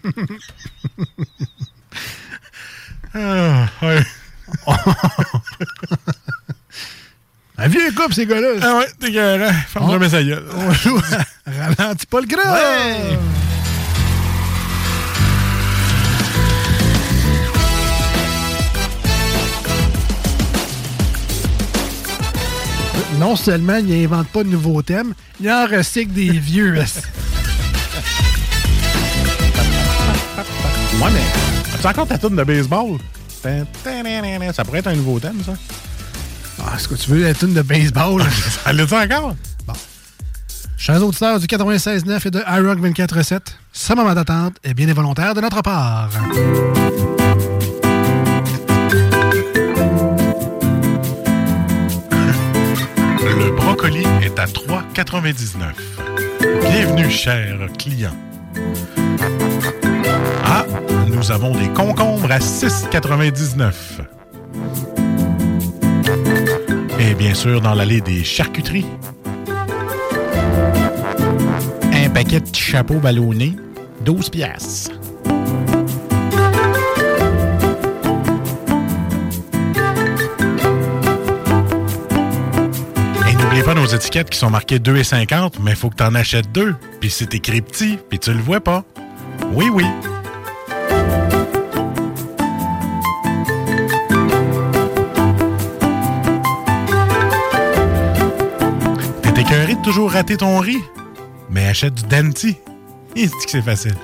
Ah, ouais. Un vieux couple, ces gars-là. Ah ouais, t'es carré. Ferme-le, On- mais ça y est. On joue à Ralentis pas le groupe. Ouais. Non seulement il n'invente pas de nouveaux thèmes, il en recycle des *laughs* vieux. Ouais, mais. As-tu encore ta tourne de baseball? Ça pourrait être un nouveau thème, ça. ah, est-ce que tu veux la tune de baseball? *laughs* Ça l'a-tu encore? Chers auditeurs du 96.9 et de iRock 24.7, ce moment d'attente est bien involontaire de notre part. À 3,99. Bienvenue, chers clients. Ah, nous avons des concombres à 6,99. Et bien sûr, dans l'allée des charcuteries, un paquet de chapeaux ballonnés, 12 piastres. Téléphones aux étiquettes qui sont marquées 2,50, mais il faut que tu en achètes deux. Puis c'est écrit petit, puis tu le vois pas. Oui, oui. T'es écœuré de toujours rater ton riz? Mais achète du Denti. *laughs* Il dit que c'est facile.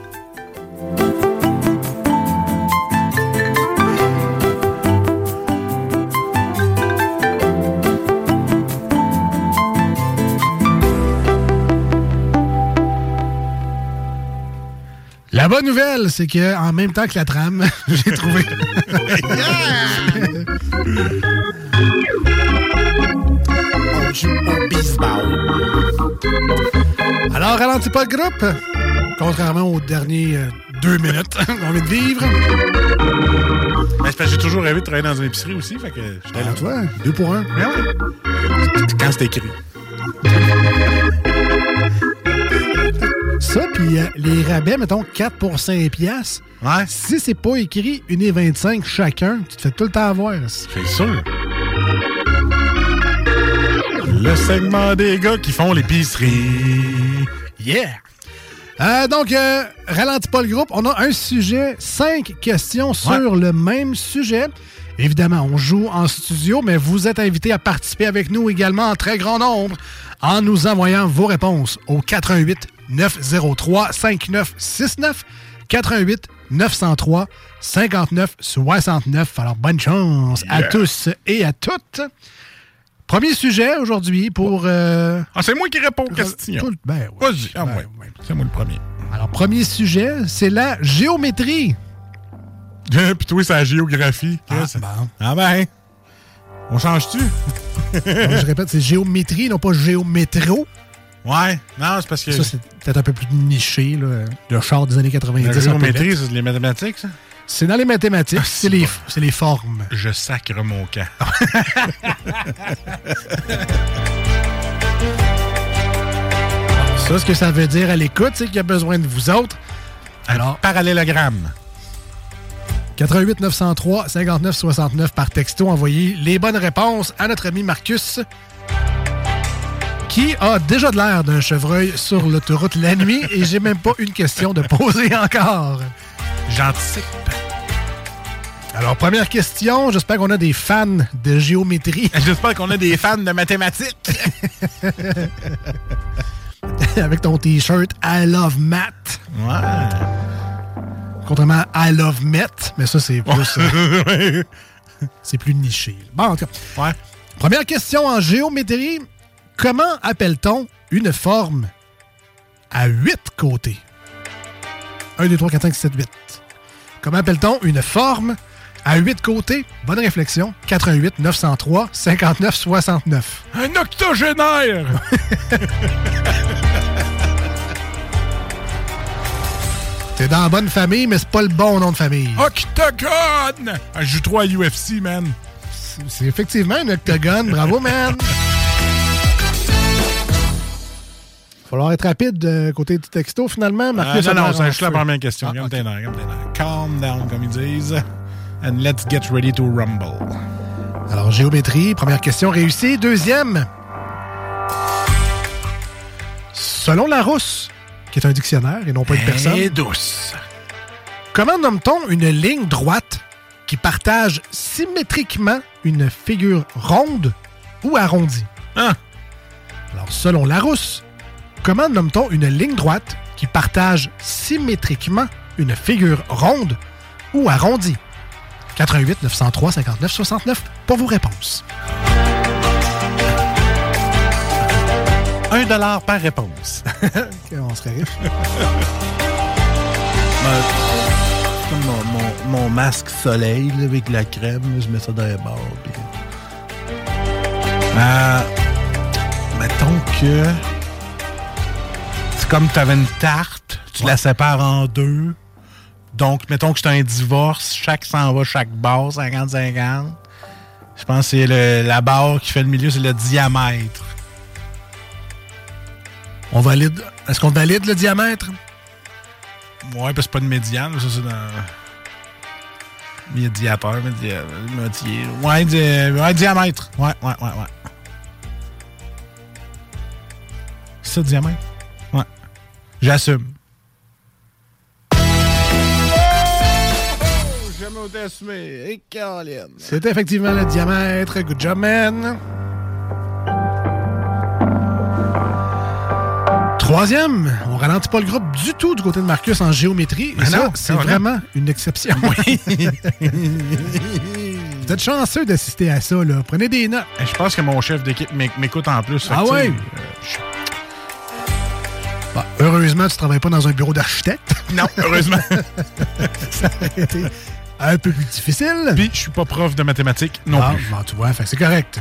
La bonne nouvelle, c'est que en même temps que la trame, *laughs* j'ai trouvé. On joue au baseball. Alors, ralentis pas le groupe, contrairement aux derniers euh, deux minutes *laughs* qu'on vient de vivre. Ben, c'est parce que j'ai toujours rêvé de travailler dans une épicerie aussi, fait que j'étais là. Ah, toi, deux pour un. Ben ouais. Quand c'est écrit. Ça, puis euh, les rabais, mettons 4 pour 5 piastres. Ouais. Si c'est pas écrit 1,25 chacun, tu te fais tout le temps avoir. C'est sûr. Le segment des gars qui font l'épicerie. Yeah! Euh, donc, euh, ralentis pas le groupe. On a un sujet, cinq questions sur le même sujet. Évidemment, on joue en studio, mais vous êtes invités à participer avec nous également en très grand nombre en nous envoyant vos réponses au 88 903 5969 88 903 59 69. Alors, bonne chance à tous et à toutes. Premier sujet aujourd'hui pour... euh, Ah, c'est moi qui réponds aux questions. ben ouais. Vas-y, ah, ouais. C'est moi le premier. Alors, premier sujet, c'est la géométrie. *laughs* Puis toi, c'est la géographie. Chris. Ah ben. On change-tu? *laughs* je répète, c'est géométrie, non pas géométro. Ouais. Non, c'est parce que. Ça, c'est peut-être un peu plus niché, là, le char des années 90. La géométrie, c'est les mathématiques, ça? C'est dans les mathématiques, c'est les, c'est les formes. Je sacre mon camp. *laughs* Ça, ce que ça veut dire à l'écoute, c'est qu'il y a besoin de vous autres. Alors, parallélogramme. 88 903 59 69 par texto, envoyez les bonnes réponses à notre ami Marcus, qui a déjà de l'air d'un chevreuil sur l'autoroute la nuit, et j'ai même pas une question de poser encore. J'anticipe. Alors, première question, j'espère qu'on a des fans de géométrie. *laughs* J'espère qu'on a des fans de mathématiques. *laughs* Avec ton t-shirt I love math. Ouais. Contrairement à I love met, mais ça, c'est plus. euh, *laughs* c'est plus niché. Bon, en tout cas. Ouais. Première question en géométrie. Comment appelle-t-on une forme à 8 côtés? 1, 2, 3, 4, 5, 6, 7, 8. Comment appelle-t-on une forme à 8 côtés? Bonne réflexion. 88 903 59 69. Un octogénaire! *laughs* T'es dans la bonne famille, mais c'est pas le bon nom de famille. Octogone! Je joue trop à UFC, man. C'est effectivement un octogone. Bravo, man! *laughs* va falloir être rapide euh, côté du texto, finalement. Marcus non, a non, l'air c'est juste la première question. Ah. Calm down, comme ils disent. And let's get ready to rumble. Alors, géométrie, première question réussie. Deuxième. Selon Larousse, qui est un dictionnaire et non pas une personne, Et douce. comment nomme-t-on une ligne droite qui partage symétriquement une figure ronde ou arrondie? Ah. Alors, selon Larousse, comment nomme-t-on une ligne droite qui partage symétriquement une figure ronde ou arrondie? 88 903 59 69 pour vos réponses. Un dollar par réponse. *laughs* On serait riche. *laughs* Ben, mon, mon- mon masque soleil avec la crème, je mets ça dans les bords. Euh, mettons que. C'est comme tu avais une tarte, tu la sépares en deux. Donc, mettons que c'est un divorce, chaque s'en va, chaque barre, 50-50. Je pense que c'est la barre qui fait le milieu, c'est le diamètre. On valide. Est-ce qu'on valide le diamètre? Ouais, parce que c'est pas une médiane, ça c'est dans. Médiateur, média... métier. Ouais, di- ouais, diamètre. Ouais, ouais, ouais, ouais. ça, diamètre? J'assume. Et Caroline. C'est effectivement le diamètre. Good job, man. Troisième, on ralentit pas le groupe du tout du côté de Marcus en géométrie. Et ça, c'est vraiment une exception. *laughs* *laughs* Vous êtes chanceux d'assister à ça, là. Prenez des notes. Je pense que mon chef d'équipe m'éc- m'écoute en plus. Ah ouais? euh, Bon, heureusement, tu travailles pas dans un bureau d'architecte. *laughs* Non, heureusement. *laughs* ça aurait été un peu plus difficile. Puis, je suis pas prof de mathématiques non Ah, plus. bon, tu vois, c'est correct.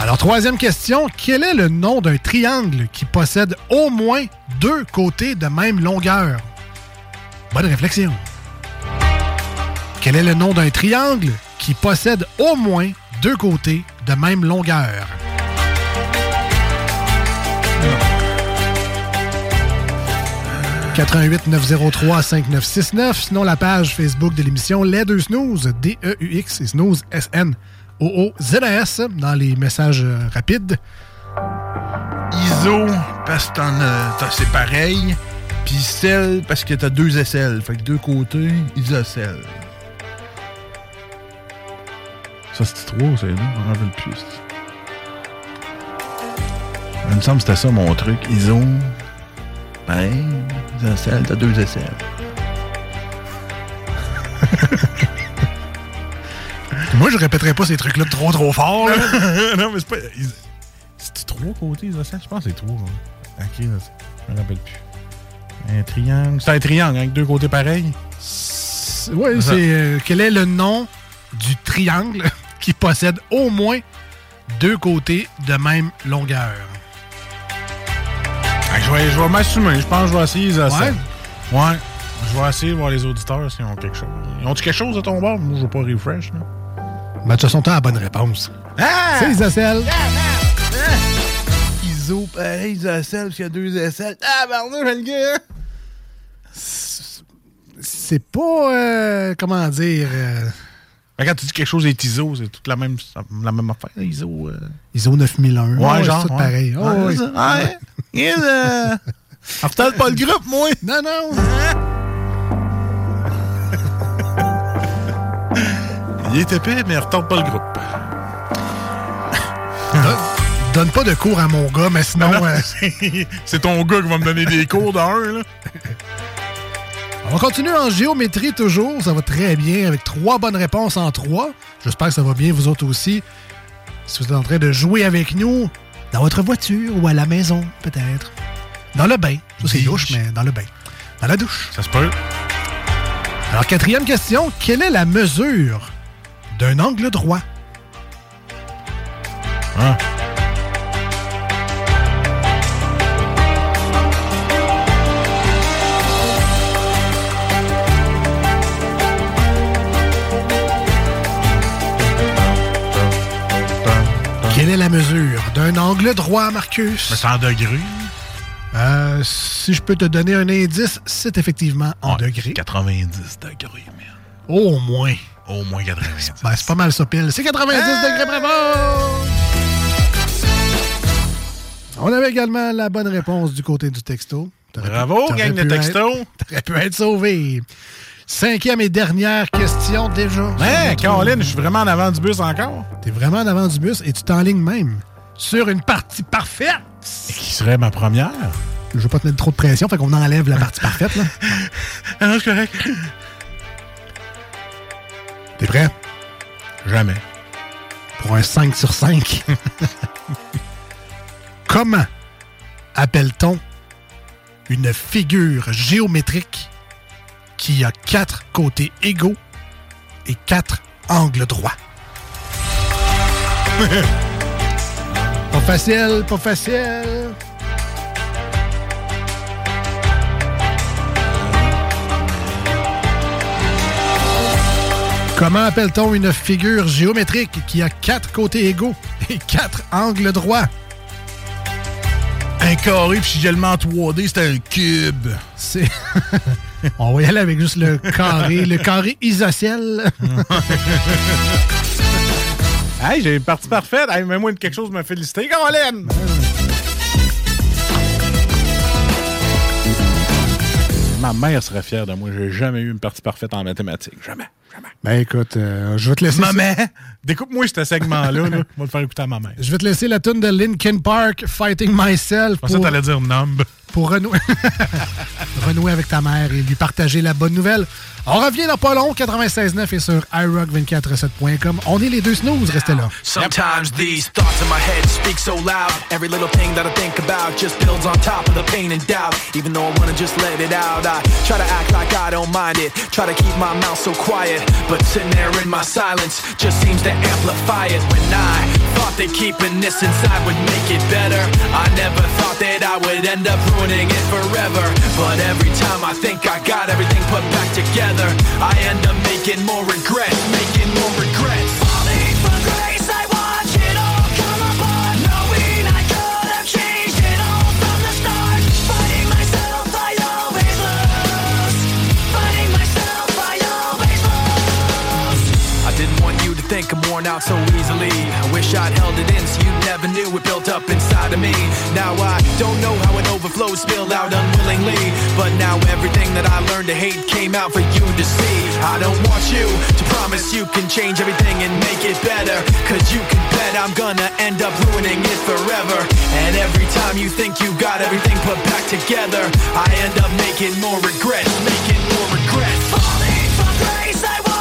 Alors, troisième question. Quel est le nom d'un triangle qui possède au moins deux côtés de même longueur? Bonne réflexion. Quel est le nom d'un triangle qui possède au moins deux côtés de même longueur? 88 903 5969. Sinon, la page Facebook de l'émission Les Deux Snooze, D-E-U-X et Snooze, S-N-O-O-Z-A-S, dans les messages euh, rapides. ISO, parce que c'est pareil. Puis sel, parce que t'as deux aisselles. Fait que deux côtés, isocèle. Ça, c'était trop, c'est là. On en veut le plus. Il me semble que c'était ça mon truc. ISO, pareil, isocèle, t'as deux aisselles. *laughs* Moi, je répéterai pas ces trucs-là trop, trop fort. là. *laughs* *laughs* non, mais c'est pas. C'est trois côtés, isocèle? Je pense que c'est trois. hein. Ok, là, je me rappelle plus. Un triangle. C'est un triangle avec deux côtés pareils? Oui, c'est euh, quel est le nom du triangle qui possède au moins deux côtés de même longueur? Ah, je vais, je vais m'assumer. Je pense que je vais essayer isocèle. Ouais? Je vais essayer de voir les auditeurs s'ils ont quelque chose. Ils ont-tu quelque chose à ton bord? Moi, je vais pas refresh. Là. Ben, de toute façon, t'as la bonne réponse. Ah! C'est Isocèle. ISO, pareil, isocèle, parce qu'il y a deux aisselles. Ah, pardon, le gars! C'est pas, euh, comment dire... euh, Mais quand tu dis quelque chose est ISO, c'est toute la même, la même affaire, ISO. euh. ISO 9001. Ouais, c'est genre, tout ouais. pareil. Oh, Ouais, oui. Il euh... Retard pas le groupe, moi! Non, non! Il est épais, mais retarde pas le groupe. Donne, donne pas de cours à mon gars, mais sinon... Non, non, euh, c'est- *laughs* c'est ton gars qui va me donner des cours d'un, là. On continue en géométrie toujours. Ça va très bien avec trois bonnes réponses en trois. J'espère que ça va bien, vous autres aussi. Si vous êtes en train de jouer avec nous, dans votre voiture ou à la maison, peut-être. Dans le bain. Ça, c'est douche, mais dans le bain. Dans la douche. Ça se peut. Alors, quatrième question. Quelle est la mesure d'un angle droit? Ah. La mesure d'un angle droit, Marcus? Mais c'est en degrés. Euh, si je peux te donner un indice, c'est effectivement en degrés. 90 degrés, man. Au moins. Au moins 90. Ben, c'est pas mal ça, pile. C'est 90 degrés, bravo! On avait également la bonne réponse du côté du texto. Bravo, gang de texto. *laughs* T'aurais pu être sauvé. Cinquième et dernière question déjà. Hein, Caroline, je suis vraiment en avant du bus encore. T'es vraiment en avant du bus et tu t'enlignes même sur une partie parfaite. Qui serait ma première? Je veux pas te mettre trop de pression, fait qu'on enlève la partie parfaite. Là. *laughs* Ah non, c'est correct. T'es prêt? Jamais. Pour un 5 sur 5. *laughs* Comment appelle-t-on une figure géométrique qui a quatre côtés égaux et quatre angles droits? *laughs* pas facile, pas facile. Comment appelle-t-on une figure géométrique qui a quatre côtés égaux et quatre angles droits? Un carré, puis si je le mets en 3D, c'est un cube. C'est. *laughs* On va y aller avec juste le carré, le carré isocèle. *laughs* Hey, j'ai une partie parfaite. Hey, mets-moi quelque chose de me féliciter, Caroline. Ma mère serait fière de moi. J'ai jamais eu une partie parfaite en mathématiques. Jamais. Ben écoute, euh, je vais te laisser. Maman, découpe-moi ce segment-là. là. *laughs* On va le faire écouter à ma mère. Je vais te laisser la tune de Linkin Park, Fighting Myself. Je pensais que t'allais dire numb. Pour renouer... *laughs* renouer avec ta mère et lui partager la bonne nouvelle. On revient dans pas long, 96.9 et sur iRock247.com. On est les deux snooze, restez là. Sometimes these thoughts in my head speak so loud. Every little thing that I think about just builds on top of the pain and doubt. Even though I wanna just let it out, I try to act like I don't mind it. Try to keep my mouth so quiet, but sitting there in my silence just seems to amplify it. When I thought that keeping this inside would make it better, I never thought that I would end up ruining it forever. But every time I think I got everything put back together, I end up making more regrets, making more regrets. Falling grace, I watch it all come apart, knowing I could have changed it all from the start. Fighting myself, I always lose. Fighting myself, I always lose. I didn't want you to think I'm worn out so easily. I wish I'd held it in so you never knew it built up inside of me. Now I don't know overflowed, spilled out unwillingly. But now everything that I learned to hate came out for you to see. I don't want you to promise you can change everything and make it better. Cause you can bet I'm gonna end up ruining it forever. And every time you think you got everything put back together, I end up making more regrets, making more regrets. Falling from grace, I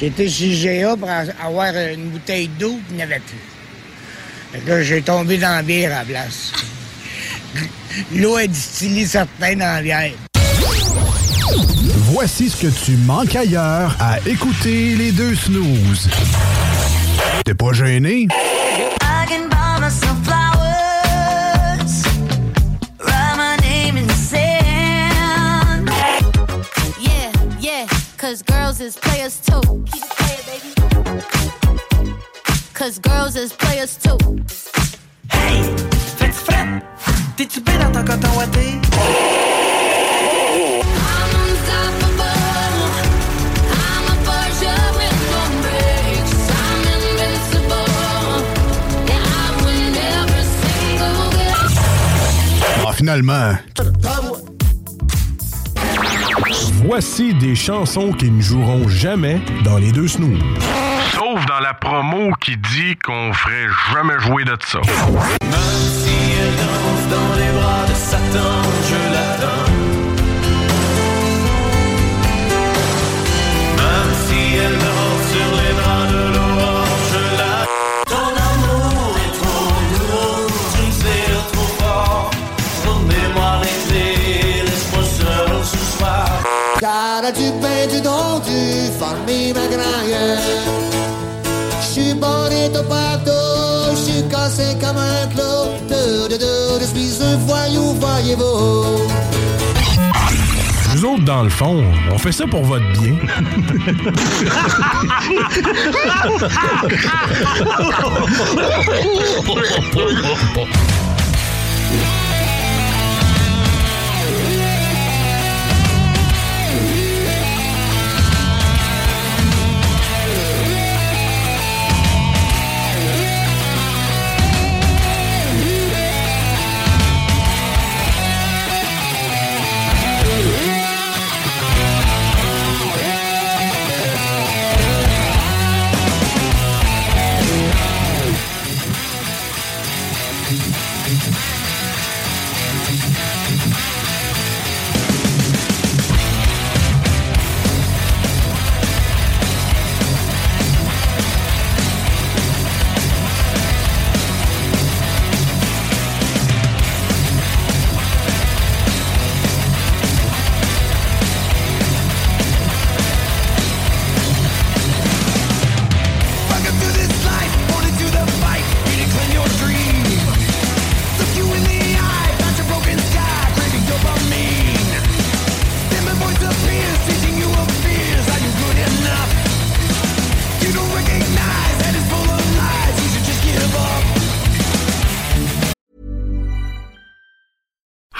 J'étais chez GA pour avoir une bouteille d'eau, puis il n'y avait plus. Fait que là, j'ai tombé dans la bière à la place. *laughs* L'eau est distillée certains dans la bière. Voici ce que tu manques ailleurs à écouter les deux snooze. T'es pas gêné? I Cause girls is players too. Hey, fais-tu frais? T'es-tu bien dans ton coton ouaté? Ah, finalement. Voici des chansons qui ne joueront jamais dans les deux snooze. Promo qui dit qu'on ferait jamais jouer de ça. Même si elle danse dans les bras de Satan, je l'attends. Même si elle me sur les bras de l'aurore, je l'attends. Ton amour est trop lourd, tu trop fort. Remets-moi les clés, laisse-moi seul ce soir. Cara, tu pensi donc tu farmi ma graille Partout, j'suis cassé comme un clou De, de, de, je suis un voyou, voyez-vous Nous autres, dans le fond, on fait ça pour votre bien. *laughs*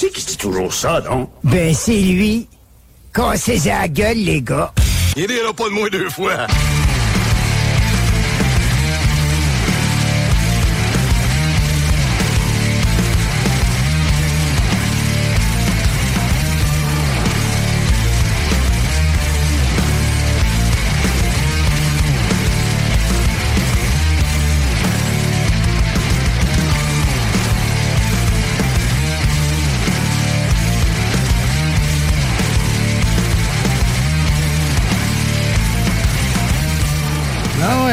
C'est qui dit toujours ça, non? Ben, c'est lui. Cassez la gueule, les gars. Il dira pas de moi deux fois.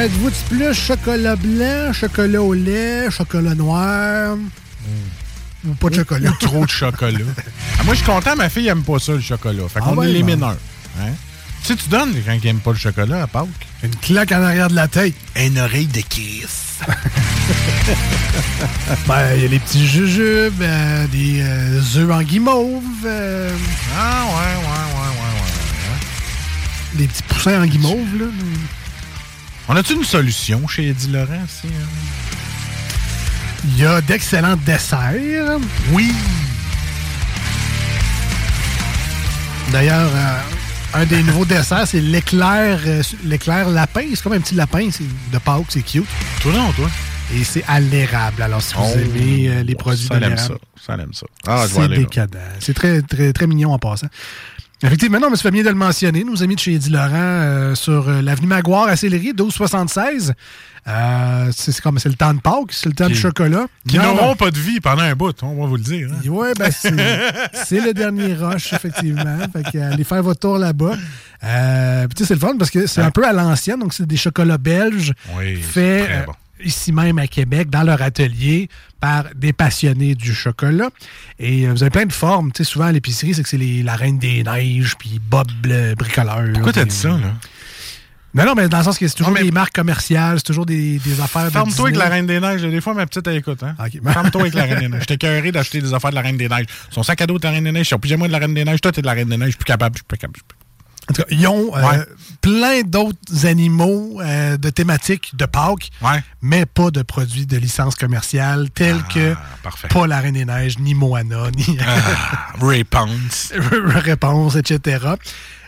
Êtes-vous plus chocolat blanc, chocolat au lait, chocolat noir? Ou pas de chocolat? Ou *laughs* trop de chocolat. Ah, moi, je suis content, ma fille aime pas ça, le chocolat. Fait Ah qu'on ouais, élimine bon. un. Hein? Tu sais, tu donnes quand il aime pas le chocolat à Pâques. Une claque en arrière de la tête. Une oreille de kiss. *laughs* ben, il y a les petits jujubes, euh, des euh, œufs en guimauve. euh, Ah, ouais, ouais, ouais, ouais, ouais. des petits poussins en guimauve, là. On a-tu une solution chez Eddie Laurent? si, hein? Il y a d'excellents desserts. Oui. D'ailleurs, euh, un des nouveaux *laughs* desserts, c'est l'éclair euh, l'éclair lapin. C'est comme un petit lapin c'est de Pâques, c'est cute. Toi non, toi. Et c'est à l'érable. Alors, si vous Oh, aimez euh, les produits ça de l'aime ça. l'érable, Ça l'aime ça. Ah, c'est décadent. C'est très, très, très mignon en passant. Effectivement, non, mais ça fait bien de le mentionner. Nos amis de chez Eddie Laurent euh, sur euh, l'avenue Maguire à Sillery, 1276. Euh, c'est comme c'est le temps de Pâques, c'est le temps Qui- du chocolat. Qui n'auront pas de vie pendant un bout, on va vous le dire. hein. Ouais, ben c'est, *laughs* le dernier rush, effectivement. Fait que, allez faire votre tour là-bas. Puis tu sais, c'est le fun parce que c'est un peu à l'ancienne, donc c'est des chocolats belges Oui, faits bon. ici même à Québec, dans leur atelier, par des passionnés du chocolat. Et euh, vous avez plein de formes. Tu sais, souvent à l'épicerie, c'est que c'est la Reine des Neiges, puis Bob le bricoleur. Pourquoi t'as dit ça, là? Non, non, mais dans le sens que c'est toujours des marques commerciales, c'est toujours des, des affaires de Ferme-toi avec la Reine des Neiges. Des fois, ma petite, elle écoute. Hein? Ok. *laughs* Ferme-toi avec la Reine des Neiges. J'étais cœuré d'acheter des affaires de la Reine des Neiges. Son sac à dos de la Reine des Neiges, son pyjama de la Reine des Neiges. Toi, t'es de la Reine des Neiges. Je suis plus capable. Je suis plus capable. En tout cas, ils ont euh, Ouais. plein d'autres animaux euh, de thématiques de Pâques, mais pas de produits de licence commerciale tels que Ah, parfait. pas la Reine des Neiges, ni Moana, ni Ah, Ray Ponce. Réponse, etc.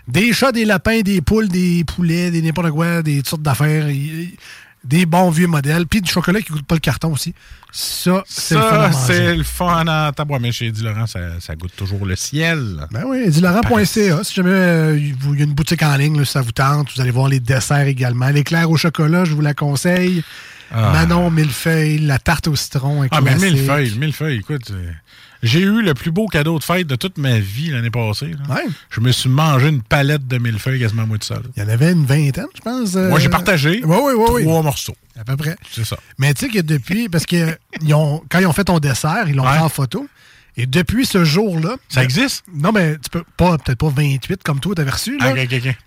Des chats, des lapins, des poules, des poulets, des n'importe quoi, des toutes sortes d'affaires, des bons vieux modèles, puis du chocolat qui goûte pas le carton aussi. Ça, c'est le fun c'est le fun en tabois. Mais chez Eddie Laurent, ça, ça goûte toujours le ciel. Ben oui, edilaurent.ca. Si jamais euh, il y a une boutique en ligne, là, ça vous tente, vous allez voir les desserts également. L'éclair au chocolat, je vous la conseille. Ah. Manon millefeuille, la tarte au citron, un Ah, mais classique. millefeuille, le millefeuille, écoute. Euh, J'ai eu le plus beau cadeau de fête de toute ma vie l'année passée. là. Je me suis mangé une palette de millefeuilles quasiment moi tout seul. Il y en avait une vingtaine, je pense. euh, Moi, j'ai partagé Oui, oui, oui. trois morceaux. À peu près. C'est ça. Mais tu sais que depuis, parce que ils ont, quand ils ont fait ton dessert, ils l'ont Ouais. pris en photo. Et depuis ce jour-là. Ça existe? Non, mais tu peux pas, peut-être pas 28 comme toi, t'avais reçu. Là.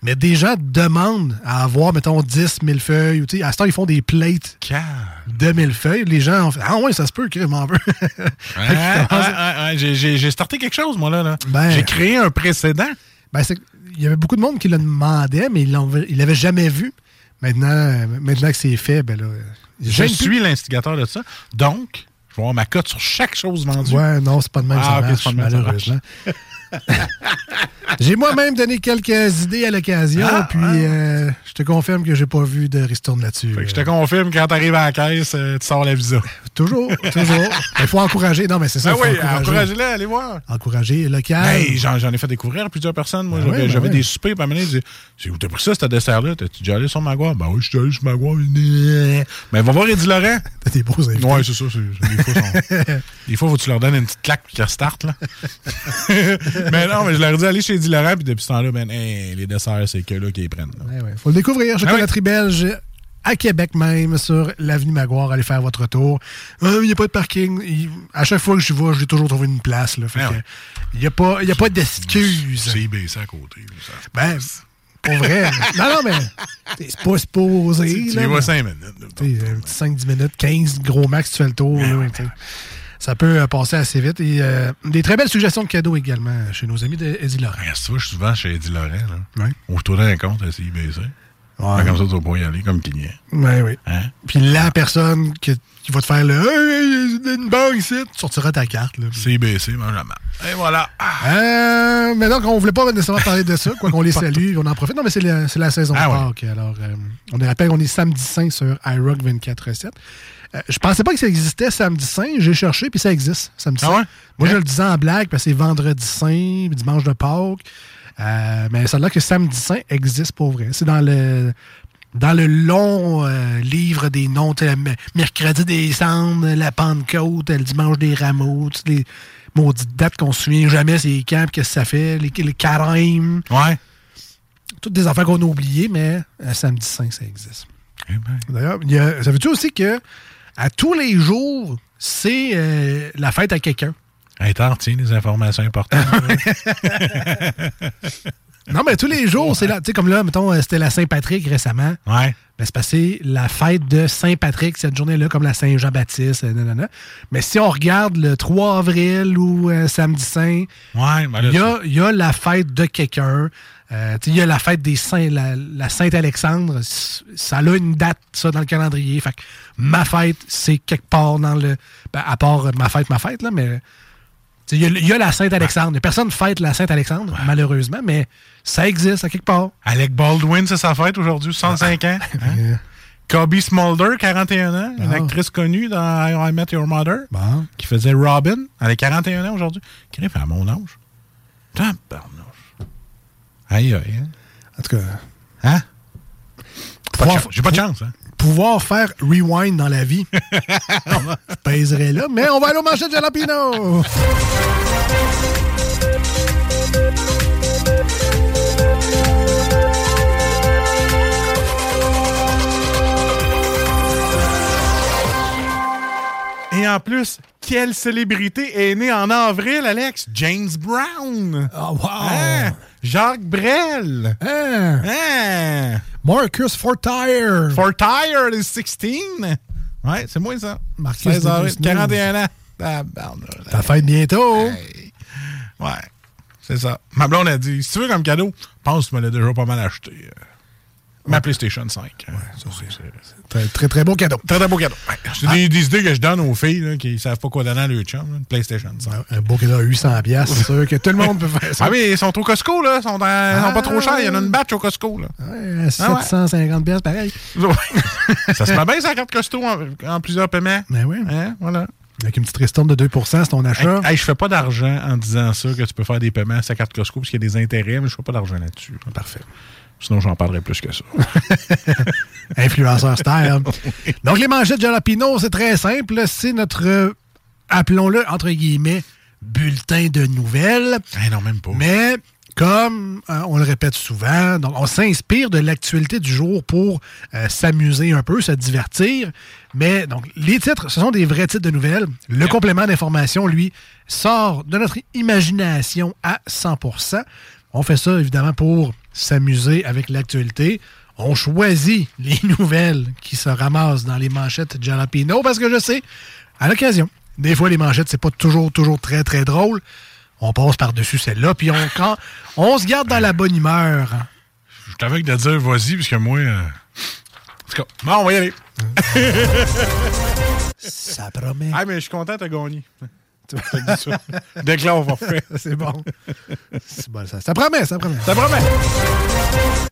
Mais des gens demandent à avoir, mettons, 10 000 feuilles. Ou, tu sais, à ce temps, ils font des plates de 1000 feuilles. Les gens ont fait Ah, ouais, ça se peut, que je m'en veux. *laughs* J'ai- starté quelque chose, moi, là. là. Ben- J'ai créé un précédent. Ben, il y avait beaucoup de monde qui le demandait, mais ils ne l'avaient jamais vu. Maintenant, euh, maintenant que c'est fait, ben là. euh, Je suis l'instigateur de ça. Donc, je vais avoir ma cote sur chaque chose vendue. Ouais, non, c'est pas de même Ah, ça ok, marche, ça marche. *laughs* *laughs* j'ai moi-même donné quelques idées à l'occasion, Ah, puis euh, je te confirme que j'ai pas vu de ristourne là-dessus. Je te confirme, quand t'arrives à la caisse, euh, tu sors la visa. *laughs* Toujours, toujours. Il faut encourager. Non, mais c'est ça. Ben faut oui, encouragez-les, allez voir. Encourager local. Hey, j'en j'en ai fait découvrir à plusieurs personnes. Moi, Ben j'avais ben des soupers, puis à C'est où t'as pris ça, ce dessert-là? T'es-tu déjà allé sur Magua? Ben oui, je suis allé sur Magua. Mais va voir Eddie Laurent. *laughs* T'as des beaux invités. Ouais, c'est ça. Des fois, sont- des fois, faut que tu leur donnes une petite claque puis qu'ils restartent, là. *laughs* mais non, mais je leur dis, allez chez Laurent, puis depuis ce temps-là, ben, hey, les desserts, c'est que là qu'ils prennent. là. Ouais, ouais. Faut le découvrir. Chocolaterie Ah belge à Québec même, sur l'avenue Maguire. Allez faire votre tour. Euh, Il n'y a pas de parking. À chaque fois que je vais, j'ai toujours trouvé une place. Ah. Il n'y a pas, il y a pas d'excuses. C'est baissé à côté. ça. Ben, pour vrai. *laughs* non, non, mais c'est pas supposé. Tu- y vas mais- cinq minutes, là. Tu sais, un petit 5-10 minutes, 15 gros max, tu fais le tour. là, sais. Ça peut euh, passer assez vite. Et euh, des très belles suggestions de cadeaux également chez nos amis de Eddie Laurent. Regarde, tu vois, je suis souvent chez Eddie Laurent. Là. Ouais. Ouvre-toi un compte à CIBC. Ouais. Comme ça, tu vas pas y aller comme client. Oui, oui. Hein? Puis la personne que- qui va te faire le Hey, une banque ici, tu sortiras ta carte. Là. La marde. Et voilà. Euh, mais donc, on voulait pas nécessairement parler de ça, quoi qu'on les *laughs* salue, on en profite. Non, mais c'est la, saison Ah de ouais. Alors, euh, on est rappelle qu'on est samedi saint sur iRock 24-7. Euh, je pensais pas que ça existait samedi saint. J'ai cherché, puis ça existe, samedi Ah saint. ouais? Moi, je le disais en blague, parce que c'est vendredi saint, puis dimanche de Pâques. Euh, mais a l'air que samedi saint existe pour vrai. C'est dans le dans le long euh, livre des noms, mercredi des cendres, la Pentecôte, le dimanche des rameaux, toutes les maudites dates qu'on se souvient jamais, c'est quand, puis qu'est-ce que ça fait, les, les. Ouais. Toutes des affaires qu'on a oubliées, mais euh, samedi saint, ça existe. Eh ben. D'ailleurs, il y a- ça veut-tu aussi que à tous les jours, c'est euh, la fête à quelqu'un? Hey, t'en retiens des informations importantes. *laughs* Non, mais tous les jours, c'est là. Tu sais, comme là, mettons, euh, c'était la Saint-Patrick récemment. Ouais. Ben, c'est passé la fête de Saint-Patrick, cette journée-là, comme la Saint-Jean-Baptiste. euh, nanana. Mais si on regarde le 3 avril ou euh, samedi Saint, Ouais, ben il y a, il y a la fête de quelqu'un. Euh, il y a la fête des Saints, la, la Saint-Alexandre. C- Ça a une date, ça, dans le calendrier. Fait que ma fête, c'est quelque part dans le. ben, à part euh, ma fête, ma fête, là, mais. Il y, a- il y a la Sainte-Alexandre. Personne ne fête la Sainte-Alexandre, malheureusement, mais ça existe à quelque part. Alec Baldwin, c'est sa fête aujourd'hui, 65 ans. hein? *laughs* Kobe Smolder, 41 ans, une Ah. actrice connue dans I, I Met Your Mother, qui faisait Robin. Elle a 41 ans aujourd'hui. Qui fait à mon âge? Tabarnouche. Aïe, aïe. hein? En tout cas. Hein? J'ai pas de chance, hein? Pouvoir faire rewind dans la vie. *laughs* Je pèserais là, mais on va aller au marché de Jalapino. Et en plus, quelle célébrité est née en avril, Alex? James Brown. Oh, wow. Hein? Jacques Brel. Hein? Hein? Marcus Fortire. Fortire is 16. Ouais, c'est moi ça. Marcus 16 avril, Denisnews. 41 ans. Ta fête bientôt. Ouais, c'est ça. Ma blonde a dit, si tu veux comme cadeau, pense que tu me l'as déjà pas mal acheté. euh, Ma PlayStation 5. Ouais, ça c'est... Très, très, beau cadeau. Très, très beau cadeau. Ouais, c'est des, des idées que je donne aux filles là, qui savent pas quoi donner à leur chum. là, Une PlayStation 5. Un beau cadeau à 800 piastres, c'est sûr que tout le monde peut faire ça. Ah oui, ils sont au Costco, là. Ils sont, dans- sont pas trop chers. Il y en a une batch au Costco, là. Ouais, 750 piastres, pareil. *laughs* ça se met bien, sa carte Costco en, en plusieurs paiements. Ben oui. Hein, voilà. Avec une petite ristourne de 2% c'est ton achat. Hey, hey, je fais pas d'argent en disant ça, que tu peux faire des paiements à sa carte Costco, parce qu'il y a des intérêts, mais je fais pas d'argent là-dessus. Parfait. Sinon, j'en parlerai plus que ça. *laughs* Influenceur style. *laughs* Donc, les manchettes Jalapino, c'est très simple. C'est notre, euh, appelons-le, entre guillemets, bulletin de nouvelles. Hey, non, même pas. Mais, comme euh, on le répète souvent, donc on s'inspire de l'actualité du jour pour euh, s'amuser un peu, se divertir. Mais, donc, les titres, ce sont des vrais titres de nouvelles. Le complément d'information, lui, sort de notre imagination à 100 On fait ça, évidemment, pour s'amuser avec l'actualité. On choisit les *laughs* nouvelles qui se ramassent dans les manchettes Jalapino parce que je sais, à l'occasion, des fois, les manchettes, c'est pas toujours, toujours très, très drôle. On passe par-dessus celle-là, puis on, *laughs* quand, on se garde dans la bonne humeur. Je t'avais de dire vas-y, parce que moi. euh, En tout cas, bon, on va y aller. Ça promet. Ah, mais je suis content, t'as gagné. Ça. Dès que là, on va refaire. *laughs* C'est bon. C'est bon, ça, ça promet, ça promet. Ça promet.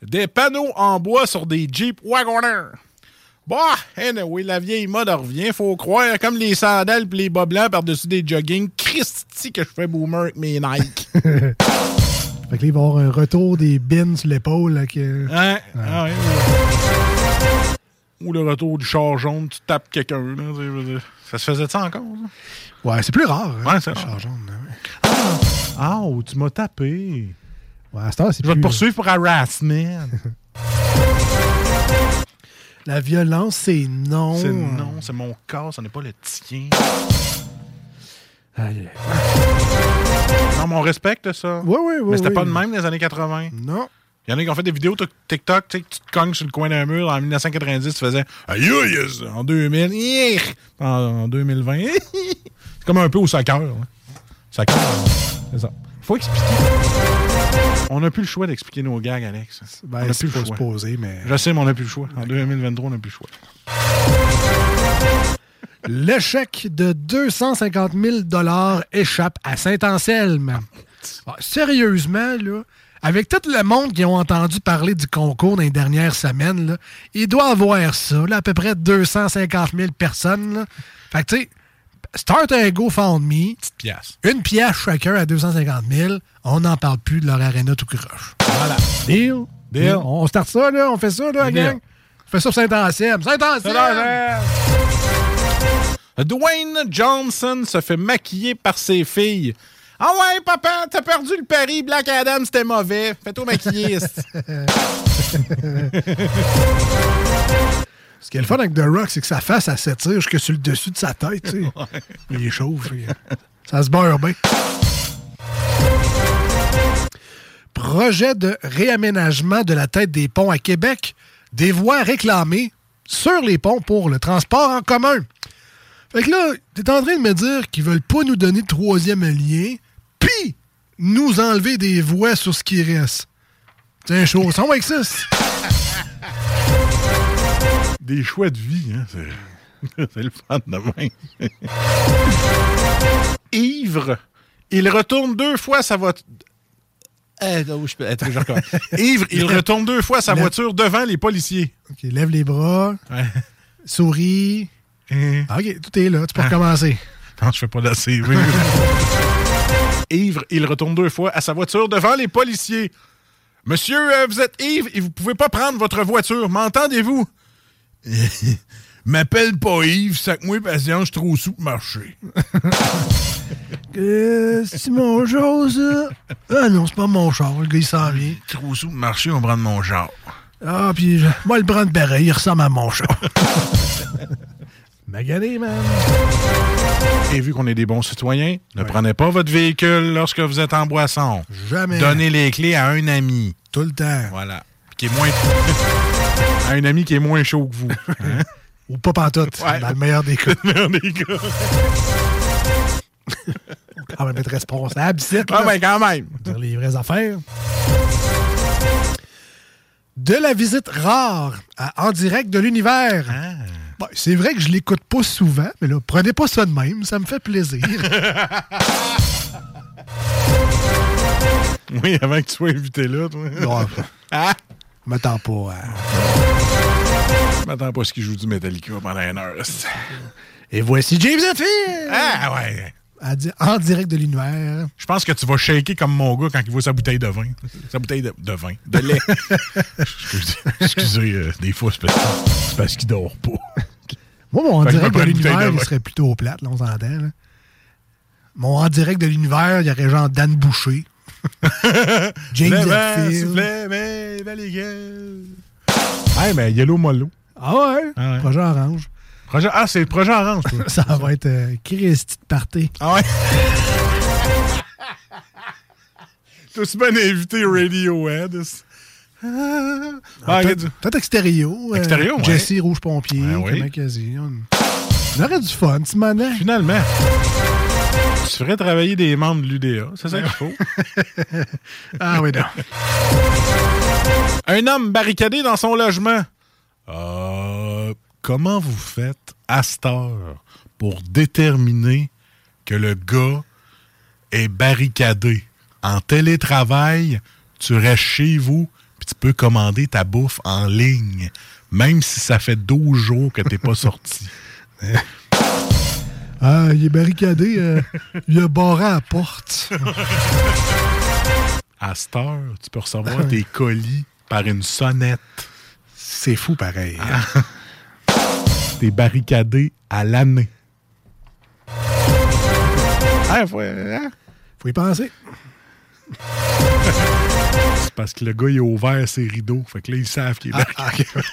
Des panneaux en bois sur des Jeep Wagoner. Bah, anyway, la vieille mode revient, faut croire. Comme les sandales et les bas blancs par-dessus des jogging. Christy que je fais boomer avec mes Nike. *laughs* Fait que là, il va y avoir un retour des bins sur l'épaule. là, que- Hein? Ah ouais, ouais. Ou le retour du char jaune, tu tapes quelqu'un. là, Ça se faisait ça encore? ça? Ouais, c'est plus rare. hein, Ouais, c'est le rare. jaune, ouais. Ah, oh, tu m'as tapé. Ouais, à cette heure, c'est Je vais te poursuivre pour harassment. *laughs* La violence, c'est non. c'est non, c'est mon corps, ce n'est pas le tien. Aïe. Non, mais on respecte ça. Oui, oui, oui. Mais c'était oui. pas de même dans les années 80. Non. Il y en a qui ont fait des vidéos TikTok, tu sais, que tu te cognes sur le coin d'un mur. En 1990, tu faisais Aïe, en 2000, hi, en, en 2020. hi, hi. C'est comme un peu au soccer. là. Soccer, c'est ça. faut expliquer. On n'a plus le choix d'expliquer nos gags, Alex. Ben, on n'a plus le choix. supposé, mais- Je sais, mais on n'a plus le choix. En 2023, on n'a plus le choix. Le chèque de 250 000 échappe à Saint-Anselme. Ah, sérieusement, là, avec tout le monde qui ont entendu parler du concours dans les dernières semaines, là, il doit avoir ça, là, à peu près 250 000 personnes. là. Fait que, tu sais, start un GoFundMe. Petite pièce. Une pièce chacun à 250 000. On n'en parle plus de leur arena tout croche. Voilà. Deal? Deal. On start ça, là? On fait ça, là, Deal. gang? On fait ça pour Saint-Anselme. Saint-Anselme! Dwayne Johnson se fait maquiller par ses filles. Ah ouais, papa, t'as perdu le pari. Black Adam, c'était mauvais. Fais-toi maquiller. esti. *laughs* Ce qui est le fun avec The Rock, c'est que sa face, elle s'étire jusque sur le dessus de sa tête. tu sais. *laughs* Il est que Ça se beurre bien. projet de réaménagement de la tête des ponts à Québec, des voies réclamées sur les ponts pour le transport en commun. Fait que là, t'es en train de me dire qu'ils veulent pas nous donner de troisième lien, puis nous enlever des voies sur ce qui reste. Tiens, chaud, ça va avec ça. *laughs* Des choix de vie, hein. C'est, *laughs* c'est le fun de même. *laughs* Ivre, il retourne deux fois sa voiture. Eh, non, je peux- attends, je recommence. Ivre, il retourne deux fois sa Lève- voiture devant les policiers. OK, lève les bras, souris. Ah, OK, tout est là, tu peux Ah. recommencer. Non, je fais pas d'assez. oui. Ivre, il retourne deux fois à sa voiture devant les policiers. Monsieur, euh, vous êtes ivre et vous pouvez pas prendre votre voiture. M'entendez-vous? *laughs* M'appelle pas Yves, sac moi patience, je suis trop sous pour marcher. *laughs* Euh, c'est mon char, ça? Ah non, c'est pas mon char, le gars, il s'en vient. Trop sous pour marcher, on prend de mon char. Ah, puis moi, le prendre pareil, il ressemble à mon char. *laughs* Magané, man. Et vu qu'on est des bons citoyens, ne prenez pas votre véhicule lorsque vous êtes en boisson. Jamais. Donnez les clés à un ami. Tout le temps. Voilà. Qui est moins. à *laughs* un ami qui est moins chaud que vous. Hein? Ou pas pantoute, Ouais. dans le meilleur des cas. *laughs* Le meilleur des cas. On quand même être responsable, ici. Ah, ben, quand même. Dire les vraies affaires. De la visite rare à En direct de l'univers. Ah. Bon, c'est vrai que je l'écoute pas souvent, mais là, prenez pas ça de même, ça me fait plaisir. *laughs* Oui, avant que tu sois invité là, toi. Non, Ah! je m'attends pas à... Je m'attends pas à ce qu'il joue du Metallica pendant une heure. Et voici James Hetfield! Ah, ouais. À En direct de l'univers. Je pense que tu vas shaker comme mon gars quand il voit sa bouteille de vin. Sa bouteille de, de vin. De lait. *laughs* excusez, excusez, euh, des fois, c'est parce, qu'il dort pas. Moi, mon en direct de l'univers, il serait plutôt plate, là, on s'entend. Mon en direct de l'univers, il y aurait genre Dan Boucher. *laughs* James Hetfield. soufflait, mais Yellow Mollo. Ah ouais? Ah ouais. Projet Orange. Projet, ah, c'est le projet Orange, toi. *laughs* Ça va être euh, Christy de party. Ah ouais? T'as aussi bien invité Radiohead. Ah. Peut-être extérieur. Extérieur, ouais. Jesse Rouge Pompier. Ouais, oui. On... on aurait du fun, m'en as. Finalement, tu ferais travailler des membres de l'UDA. C'est ça qu'il faut. *laughs* Ah oui, non. Un homme barricadé dans son logement. Euh, comment vous faites à cette heure pour déterminer que le gars est barricadé? En télétravail, tu restes chez vous puis tu peux commander ta bouffe en ligne, même si ça fait 12 jours que t'es pas *laughs* sorti. Ah, il est barricadé. euh, il a barré à la porte. À cette heure, tu peux recevoir tes colis par une sonnette. C'est fou, pareil. *laughs* T'es barricadé à l'année. Ah, faut, hein? Faut y penser. *laughs* C'est parce que le gars, il a ouvert ses rideaux. Fait que là, ils savent qu'il est barricadé.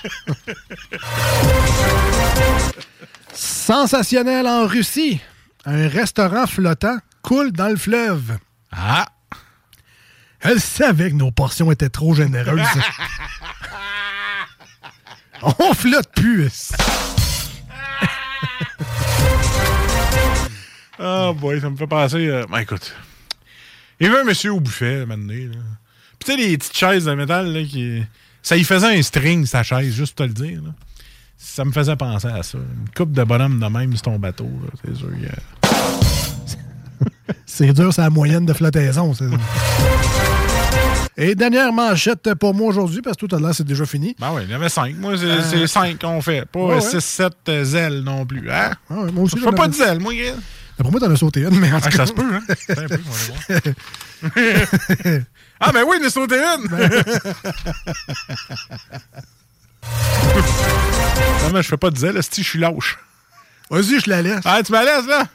Sensationnel en Russie. Un restaurant flottant coule dans le fleuve. Ah! Elle savait que nos portions étaient trop généreuses. *laughs* On flotte plus. Ah, boy, ça me fait penser. euh, ben, écoute. Il y avait un monsieur au buffet, maintenant. Là. Puis, tu sais, les petites chaises de métal, là, qui. Ça y faisait un string, sa chaise, juste pour te le dire. Là. Ça me faisait penser à ça. Une coupe de bonhomme de même sur ton bateau, là, c'est sûr. *laughs* C'est dur, c'est la moyenne de flottaison. c'est ça. Et dernière manchette pour moi aujourd'hui, parce que tout à l'heure, c'est déjà fini. Ben oui, il y en avait cinq. Moi, c'est Euh, cinq qu'on fait. Pas ouais, ouais. 6-7 ailes non plus. Hein? Ah ouais, moi aussi, Je fais pas de zèle, moi, gars. Pour moi, t'en as sauté une, mais en tout Ah, cas. ça se peut, hein? Attends un peu, on va voir. *laughs* ah, ben oui, il en a sauté une! non, mais *laughs* je fais pas de zèle, si je suis lâche. Vas-y, je la laisse. Ah, tu me la laisses, là?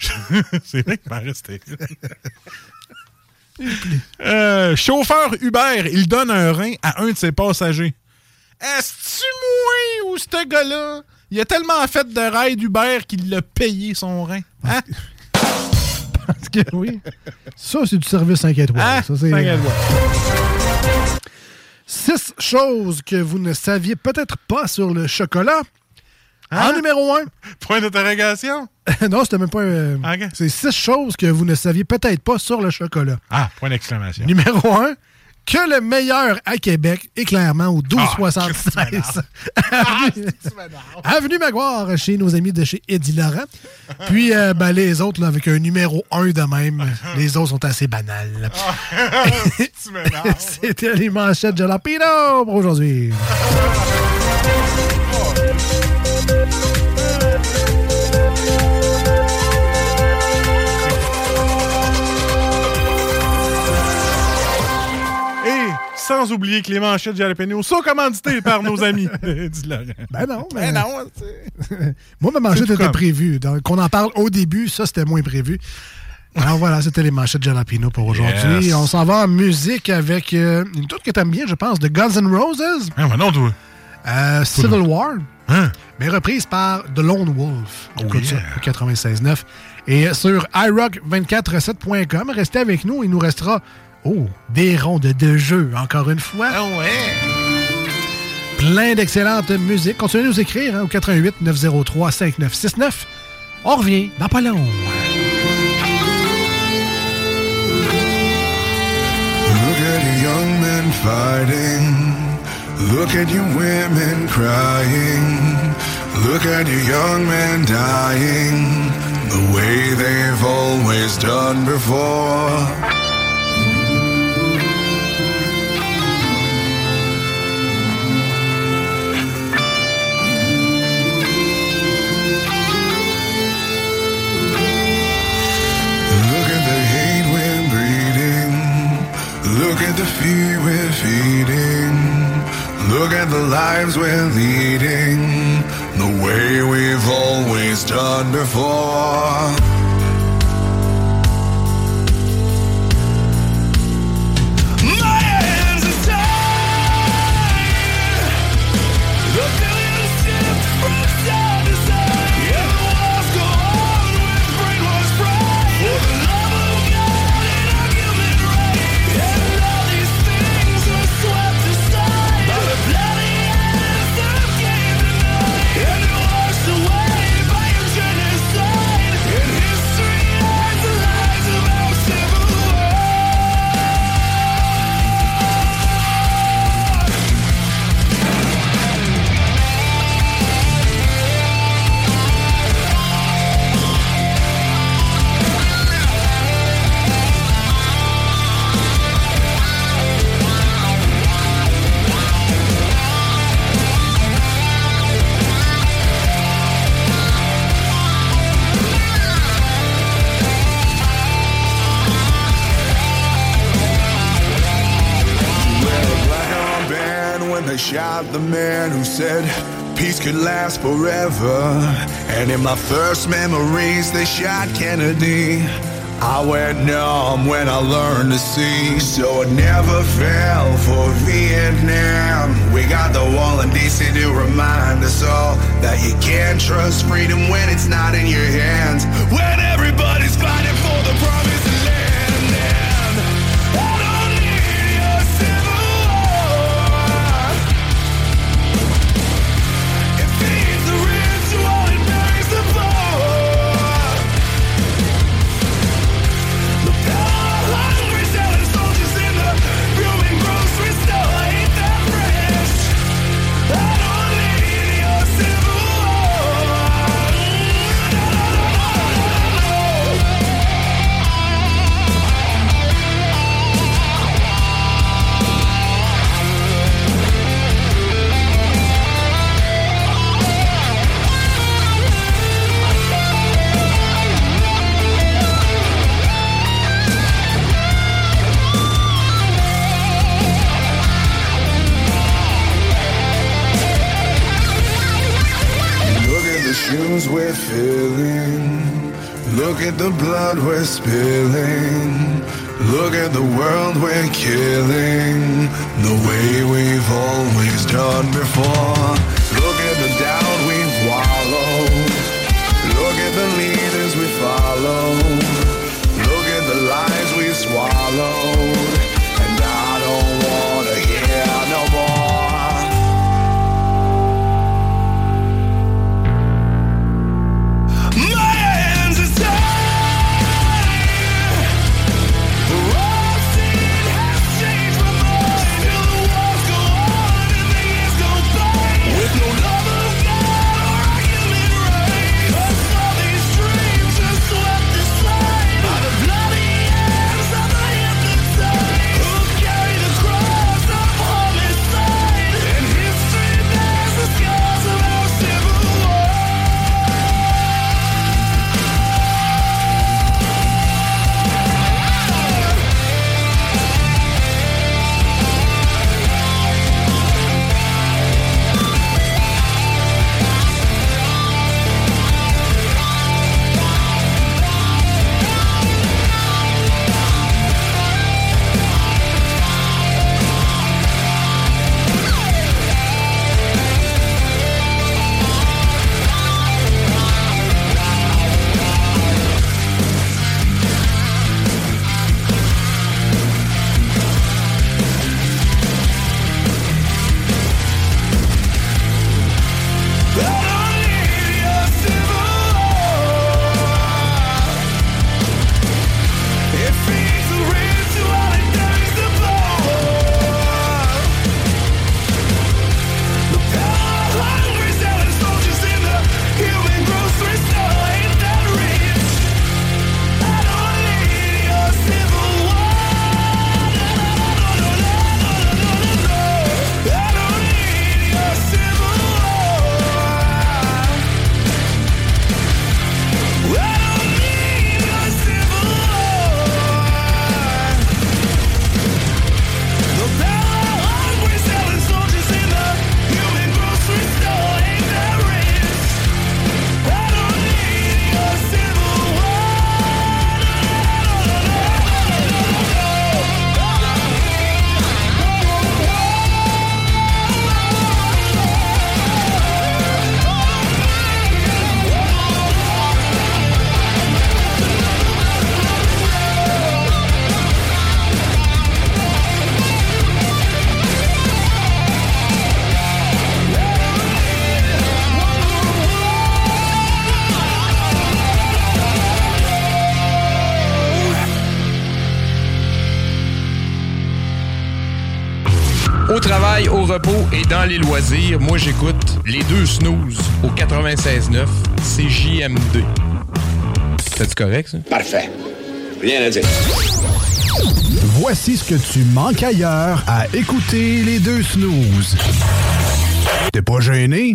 *laughs* C'est vrai qu'il m'en restait. Euh, chauffeur Uber, il donne un rein à un de ses passagers. Est-ce-tu moi ou ce gars-là? Il a tellement fait de ride Uber qu'il l'a payé son rein. Hein? Parce que *laughs* oui. Ça, c'est du service 5 étoiles. Ah, ça, c'est, cinq euh, étoiles. Six choses que vous ne saviez peut-être pas sur le chocolat. Hein? En numéro un. Point d'interrogation? *laughs* non, c'était même pas. euh, C'est six choses que vous ne saviez peut-être pas sur le chocolat. Ah, point d'exclamation. Numéro un. Que le meilleur à Québec est clairement au Ah, 1276 *laughs* avenue, avenue Maguire chez nos amis de chez Eddie Laurent. Puis euh, ben, les autres, là, avec un numéro 1 de même, *laughs* les autres sont assez banales. m'énerves. *laughs* C'était les manchettes Jalapino pour aujourd'hui. Sans oublier que les manchettes Jalapeno sont commanditées par nos *laughs* amis dit Laurent. Ben non, mais... Ben non, *laughs* Moi, ma manchette était comme. prévue. Donc, qu'on en parle au début, ça, c'était moins prévu. Alors voilà, c'était les manchettes Jalapino pour aujourd'hui. Yes. On s'en va en musique avec euh, une toute que t'aimes bien, je pense, de Guns N' Roses. Ah, ben non, toi. Euh, Civil War. Hein? Mais reprise par The Lone Wolf. Oh, Écoute ça, yeah. au 96.9. Et sur iRock247.com, restez avec nous. Il nous restera, oh, des rondes de jeu, encore une fois. Ah ouais. Plein d'excellentes musiques. Continuez de nous écrire hein, au 88 903 5969. On revient dans pas long. Look at you young men fighting. Look at you women crying. Look at you young men dying. The way they've always done before. Look at the fear we're feeding. Look at the lives we're leading. The way we've always done before. Could last forever. And in my first memories, they shot Kennedy. I went numb when I learned to see, so I never fell for Vietnam. We got the wall in DC to remind us all that you can't trust freedom when it's not in your hands. When at the blood we're spilling. Look at the world we're killing. The way we've always done before. Dans les loisirs, moi j'écoute les deux snooze au 96.9 CJMD. C'est correct ça? Parfait. Rien à dire. Voici ce que tu manques ailleurs à écouter les deux snooze. T'es pas gêné?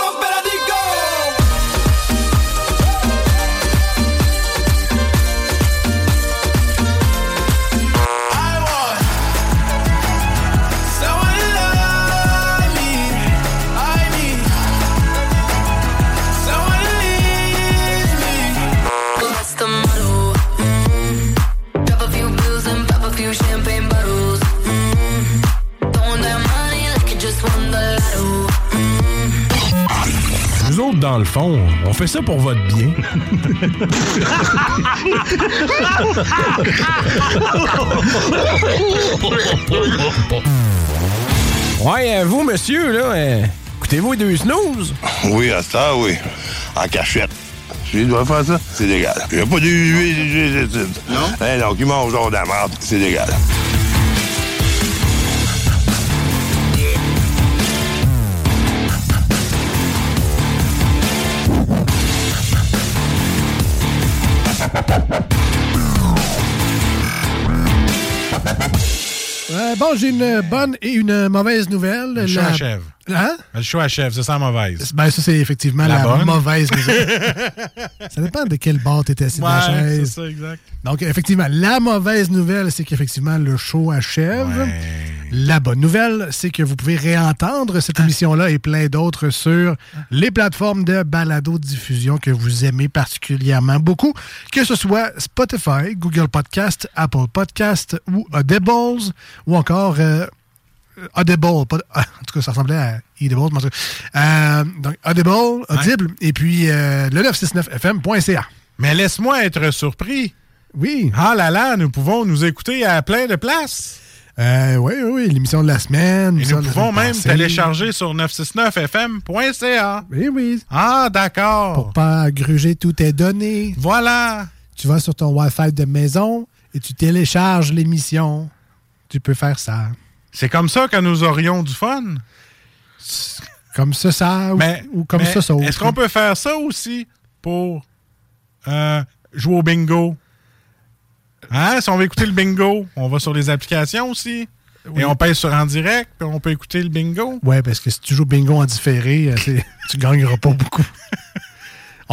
Dans le fond, on fait ça pour votre bien. Ouais, euh, vous, monsieur, là, euh, écoutez-vous deux snooze? Oui, à ça, oui. En cachette. Je dois faire ça, c'est légal. Il n'y a pas de Non? Eh non, qui mange genre de la merde, c'est légal. Bon, j'ai une bonne et une mauvaise nouvelle. La- achève. Hein? Le show achève, c'est ça mauvaise. Ben, ça, c'est effectivement La la, mauvaise nouvelle. ça dépend de quel bord tu étais assis dans la chaise. ça, exact. Donc, effectivement, la mauvaise nouvelle, c'est qu'effectivement, le show achève. La bonne nouvelle, c'est que vous pouvez réentendre cette émission-là et plein d'autres sur les plateformes de balado-diffusion que vous aimez particulièrement beaucoup, que ce soit Spotify, Google Podcast, Apple Podcast ou Audibles, ou encore euh, Audible. pas- *laughs* en tout cas, ça ressemblait à Edible. mais en tout cas. Euh, donc, Audible, Audible, et puis euh, le 969fm.ca. Mais laisse-moi être surpris. Oui. Ah là là, nous pouvons nous écouter à plein de places. Euh, oui, oui, oui, l'émission de la semaine. Et nous pouvons même passée. télécharger sur 969fm.ca. Oui, oui. Ah, d'accord. Pour pas gruger tous tes données. Voilà. Tu vas sur ton Wi-Fi de maison et tu télécharges l'émission. Tu peux faire ça. C'est comme ça que nous aurions du fun. Comme ça, ça, ou, Mais, ou comme mais ça, ça. Est-ce qu'on peut faire ça aussi pour euh, jouer au bingo? Hein? Si on veut écouter le bingo, on va sur les applications aussi. Oui. Et on pèse sur en direct, puis on peut écouter le bingo. Ouais, parce que si tu joues bingo en différé, euh, tu gagneras pas beaucoup. *laughs*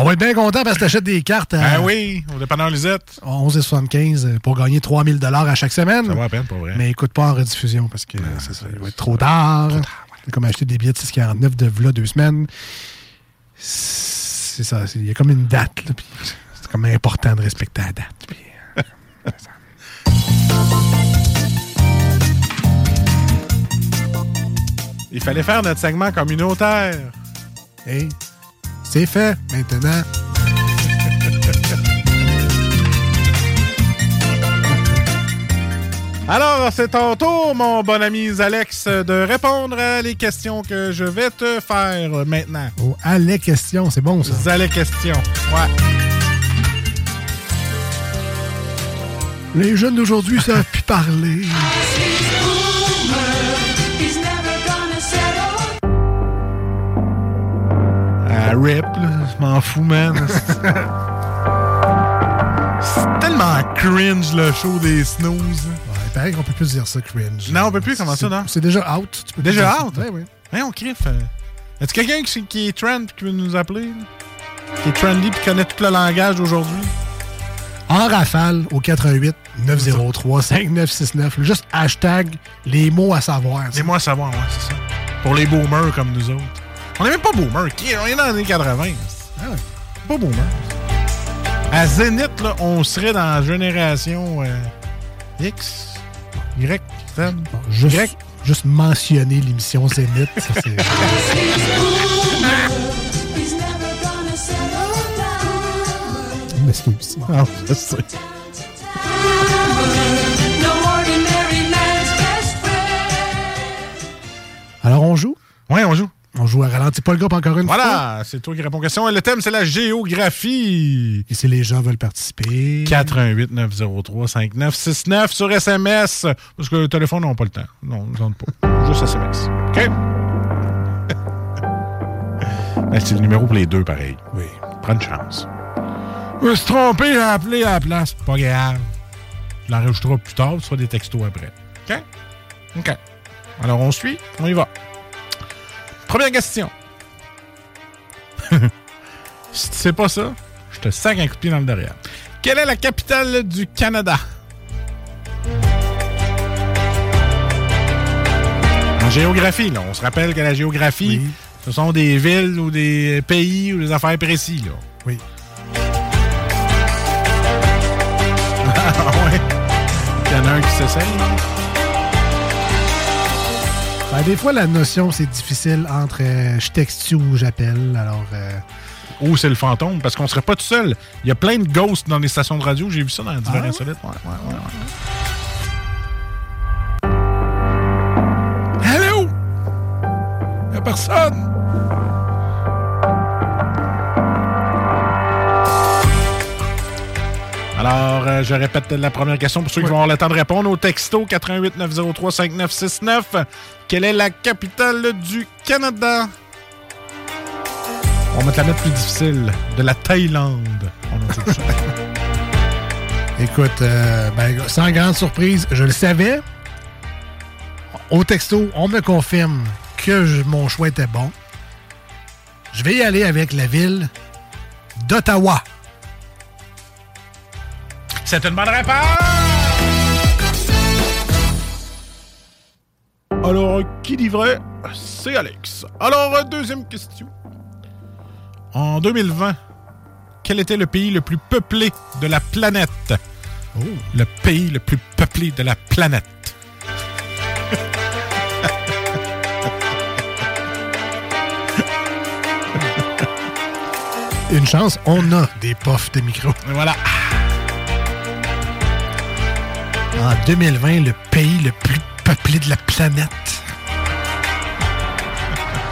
On va être bien content parce que tu achètes des cartes à Ah oui, au dépanneur Lisette. 11,75 pour gagner 3000 à chaque semaine. Ça vaut la peine, pour vrai. Mais écoute pas en rediffusion parce que c'est ça, va être trop tard. C'est comme acheter des billets de 6,49 de v'là deux semaines. C'est ça, il y a comme une date. C'est comme important de respecter la date. euh, *laughs* Il fallait faire notre segment communautaire. Hey, c'est fait maintenant. *laughs* Alors, c'est ton tour, mon bon ami Alex, de répondre à les questions que je vais te faire maintenant. Oh, à les questions, c'est bon ça. À les questions. Ouais. Les jeunes d'aujourd'hui savent plus parler. À rip, là, je m'en fous, man. *laughs* C'est tellement cringe le show des snooze. Ouais, il paraît qu'on peut plus dire ça, cringe. Non, on peut plus, comment ça, non? C'est déjà out. tu peux plus Déjà out? Ouais, ouais. Ouais, on criffe. Est-ce quelqu'un qui, qui est trend et qui veut nous appeler? là? Qui est trendy et qui connaît tout le langage d'aujourd'hui? En rafale au 88 903 5969. Juste hashtag les mots à savoir. Les mots à savoir, ouais, c'est ça. Pour les boomers comme nous autres. On n'est même pas boomers. Qui- On est dans les années 80. Ah. Pas boomers. À Zénith, là, on serait dans la génération euh, X, Y, Z. Juste, juste mentionner l'émission Zénith, ça c'est. *laughs* Ah, je sais. Alors on joue? Oui, on joue. On joue à ralentir pas le groupe encore une fois. Voilà, c'est toi qui réponds aux questions. Le thème, c'est la géographie. Et si les gens veulent participer. 88 903 5969 sur SMS. Parce que le téléphone, on n'a pas le temps. Non, ils n'ont pas. Juste SMS. OK? *laughs* C'est le numéro pour les deux, pareil. Oui. Prends une chance. Je me suis trompé, j'ai appelé à la place. Pas grave. Tu l'enregistreras plus tard, tu feras des textos après. OK? OK. Alors, on suit, on y va. Première question. *laughs* si tu sais pas ça, je te sac un coup de pied dans le derrière. Quelle est la capitale du Canada? En géographie, là. On se rappelle que la géographie, ce sont des villes ou des pays ou des affaires précis, là. Oui. *laughs* Ah ouais. Il y en a un qui s'essaye. Ben, des fois, la notion, c'est difficile entre euh, je texte ou j'appelle. Alors. euh, Ou c'est le fantôme, parce qu'on serait pas tout seul. Il y a plein de ghosts dans les stations de radio. J'ai vu ça dans divers Ah. insolites. Ouais, ouais, ouais, ouais. Allô? Y a personne? Alors, euh, je répète la première question pour ceux qui vont avoir le temps de répondre au texto 88 903 5969. Quelle est la capitale du Canada? On va te la mettre plus difficile. De la Thaïlande. On a tout ça. *laughs* Écoute, euh, ben, sans grande surprise, je le savais. Au texto, on me confirme que je- mon choix était bon. Je vais y aller avec la ville d'Ottawa. C'est une bonne réponse! Alors, qui dit vrai? C'est Alex. Alors, deuxième question. En 2020, quel était le pays le plus peuplé de la planète? Le pays le plus peuplé de la planète. *laughs* Une chance, on a des puffs de micro. Voilà. En 2020, le pays le plus peuplé de la planète.